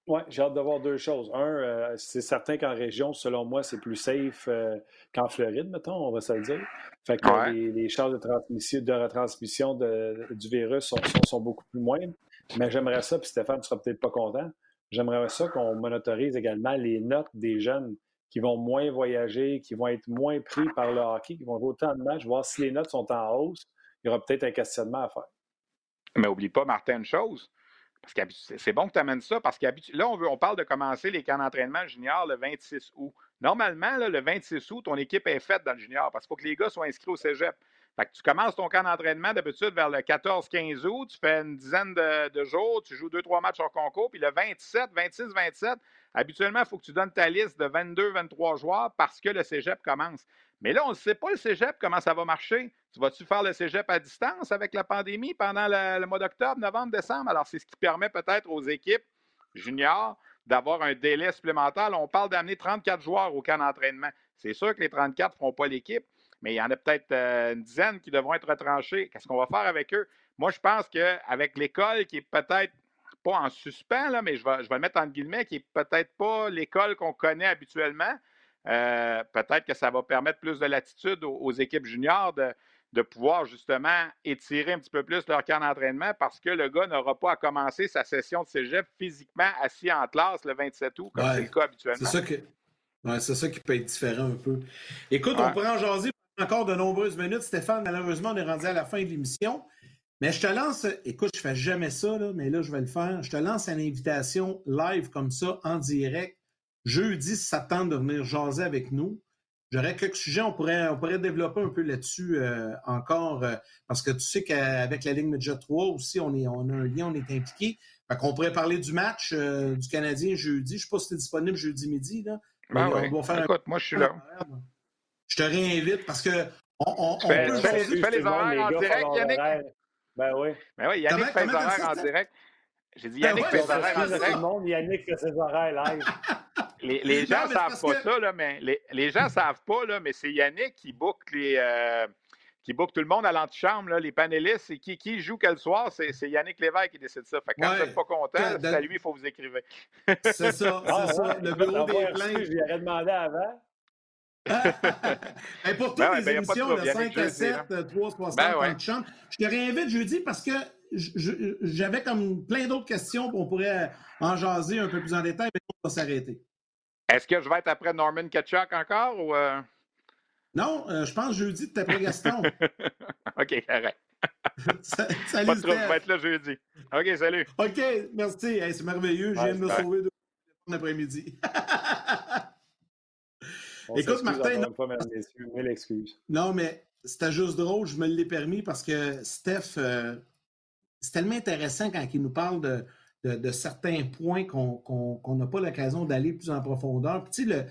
Oui, j'ai hâte de voir deux choses. Un, euh, c'est certain qu'en région, selon moi, c'est plus safe euh, qu'en Floride, mettons, on va se le dire. Fait que les, chances de transmission, de retransmission du virus sont, beaucoup plus moindres. Mais j'aimerais ça, puis Stéphane, tu seras peut-être pas content, j'aimerais ça qu'on monotorise également les notes des jeunes qui vont moins voyager, qui vont être moins pris par le hockey, qui vont jouer autant de matchs, voir si les notes sont en hausse. Il y aura peut-être un questionnement à faire. Mais oublie pas, Martin, une chose. Parce que c'est bon que tu amènes ça, parce que là, on, parle de commencer les camps d'entraînement junior le 26 août. Normalement, le 26 août, ton équipe est faite dans le junior parce qu'il faut que les gars soient inscrits au cégep. Fait que tu commences ton camp d'entraînement d'habitude vers le 14-15 août, tu fais une dizaine de, jours, tu joues deux, trois matchs hors concours, puis le 27, 26, 27, habituellement, il faut que tu donnes ta liste de 22, 23 joueurs parce que le cégep commence. Mais là, on ne sait pas le cégep, comment ça va marcher. Tu vas-tu faire le cégep à distance avec la pandémie pendant le, mois d'octobre, novembre, décembre? Alors, c'est ce qui permet peut-être aux équipes juniors d'avoir un délai supplémentaire. on parle d'amener 34 joueurs au camp d'entraînement. C'est sûr que les 34 ne feront pas l'équipe, mais il y en a peut-être euh, une dizaine qui devront être retranchés. Qu'est-ce qu'on va faire avec eux? Moi, je pense qu'avec l'école qui est peut-être pas en suspens, là, mais je vais, je vais le mettre en guillemets, qui est peut-être pas l'école qu'on connaît habituellement, euh, peut-être que ça va permettre plus de latitude aux, équipes juniors de, de, pouvoir justement étirer un petit peu plus leur camp d'entraînement parce que le gars n'aura pas à commencer sa session de cégep physiquement assis en classe le 27 août, comme c'est le cas habituellement. C'est ça, que... c'est ça qui peut être différent un peu. Écoute, on pourrait en jaser encore de nombreuses minutes. Stéphane, malheureusement, on est rendu à la fin de l'émission. Mais je te lance, écoute, je fais jamais ça, mais là, je vais le faire. Je te lance une invitation live comme ça, en direct. Jeudi, si ça tente de venir jaser avec nous. J'aurais quelques sujets, on pourrait, on pourrait développer un peu là-dessus euh, encore, euh, parce que tu sais qu'avec la Ligue Medja 3 aussi, on, est, on a un lien, on est impliqué. Fait qu'on pourrait parler du match euh, du Canadien jeudi. Je ne sais pas si c'est disponible jeudi midi. Là. Ben on faire Écoute, moi, je suis là. Je te réinvite parce que on, on, fais, peut fais, les, fais les horaires en direct, Yannick. Ben oui. Ben oui, Yannick fait ses horaires en direct. J'ai dit Yannick ben fait ses horaires en direct. Tout le monde, Yannick fait ses horaires live. <laughs> Les, les gens ne savent pas ça, là, mais les, les gens savent pas, là, mais c'est Yannick qui book les. Euh, qui book tout le monde à l'antichambre, là, les panélistes, et qui, qui joue quel soir, c'est, Yannick Lévesque qui décide ça. Fait que quand vous n'êtes pas content, c'est à lui, il faut vous écrire. c'est ça, c'est ah, ça. Le bureau des plaintes. Je lui aurais demandé avant. <laughs> Et pour toutes ben les ben, émissions, de 5 à 7, 3, 60, ben ouais. je te réinvite jeudi parce que j'avais comme plein d'autres questions, on pourrait en jaser un peu plus en détail, mais on va s'arrêter. Est-ce que je vais être après Norman Ketchuk encore ou. Euh? Non, euh, je pense jeudi, es après Gaston. <laughs> OK, arrête. <laughs> salut, Pas trop, je vais être là jeudi. OK, salut. OK, merci. c'est merveilleux. Je viens de me sauver de l'après-midi. Écoute, Martin. Non, pas, mille excuses. Non, mais c'était juste drôle. Je me l'ai permis parce que Steph, euh, c'est tellement intéressant quand il nous parle de de, certains points qu'on n'a pas l'occasion d'aller plus en profondeur. Puis, le,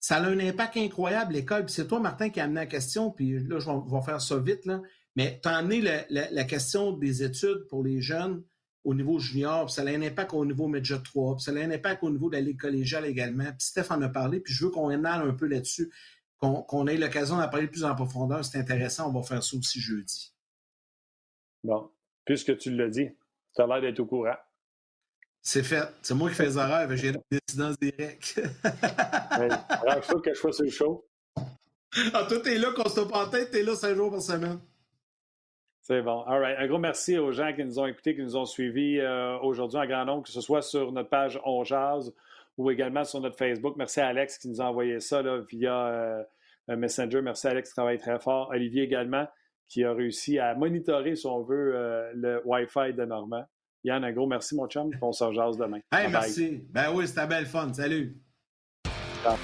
ça a un impact incroyable, l'école. Puis c'est toi, Martin, qui a amené la question, puis là, je vais, faire ça vite, là. Mais tu as amené la, question des études pour les jeunes au niveau junior, puis ça a un impact au niveau Medja 3, puis ça a un impact au niveau de la Ligue collégiale également. Puis Steph en a parlé, puis je veux qu'on énale un peu là-dessus, qu'on ait l'occasion d'en parler plus en profondeur. C'est intéressant, on va faire ça aussi jeudi. Bon, puisque tu l'as dit, tu as l'air d'être au courant. C'est fait. C'est moi qui fais les horaires, j'ai une décidence directe. <laughs> Alors, faut que je fasse le show. Ah, toi, t'es là, qu'on se pas en tête, t'es là cinq jours par semaine. C'est bon. All right. Un gros merci aux gens qui nous ont écoutés, qui nous ont suivis euh, aujourd'hui en grand nombre, que ce soit sur notre page On Jazz ou également sur notre Facebook. Merci à Alex qui nous a envoyé ça là, via euh, Messenger. Merci à Alex qui travaille très fort. Olivier également qui a réussi à monitorer, si on veut, euh, le Wi-Fi de Normand. Yann, un gros merci, mon chum. On se rejase demain. Hey, merci. Ben oui, c'était belle fun. Salut. Ciao.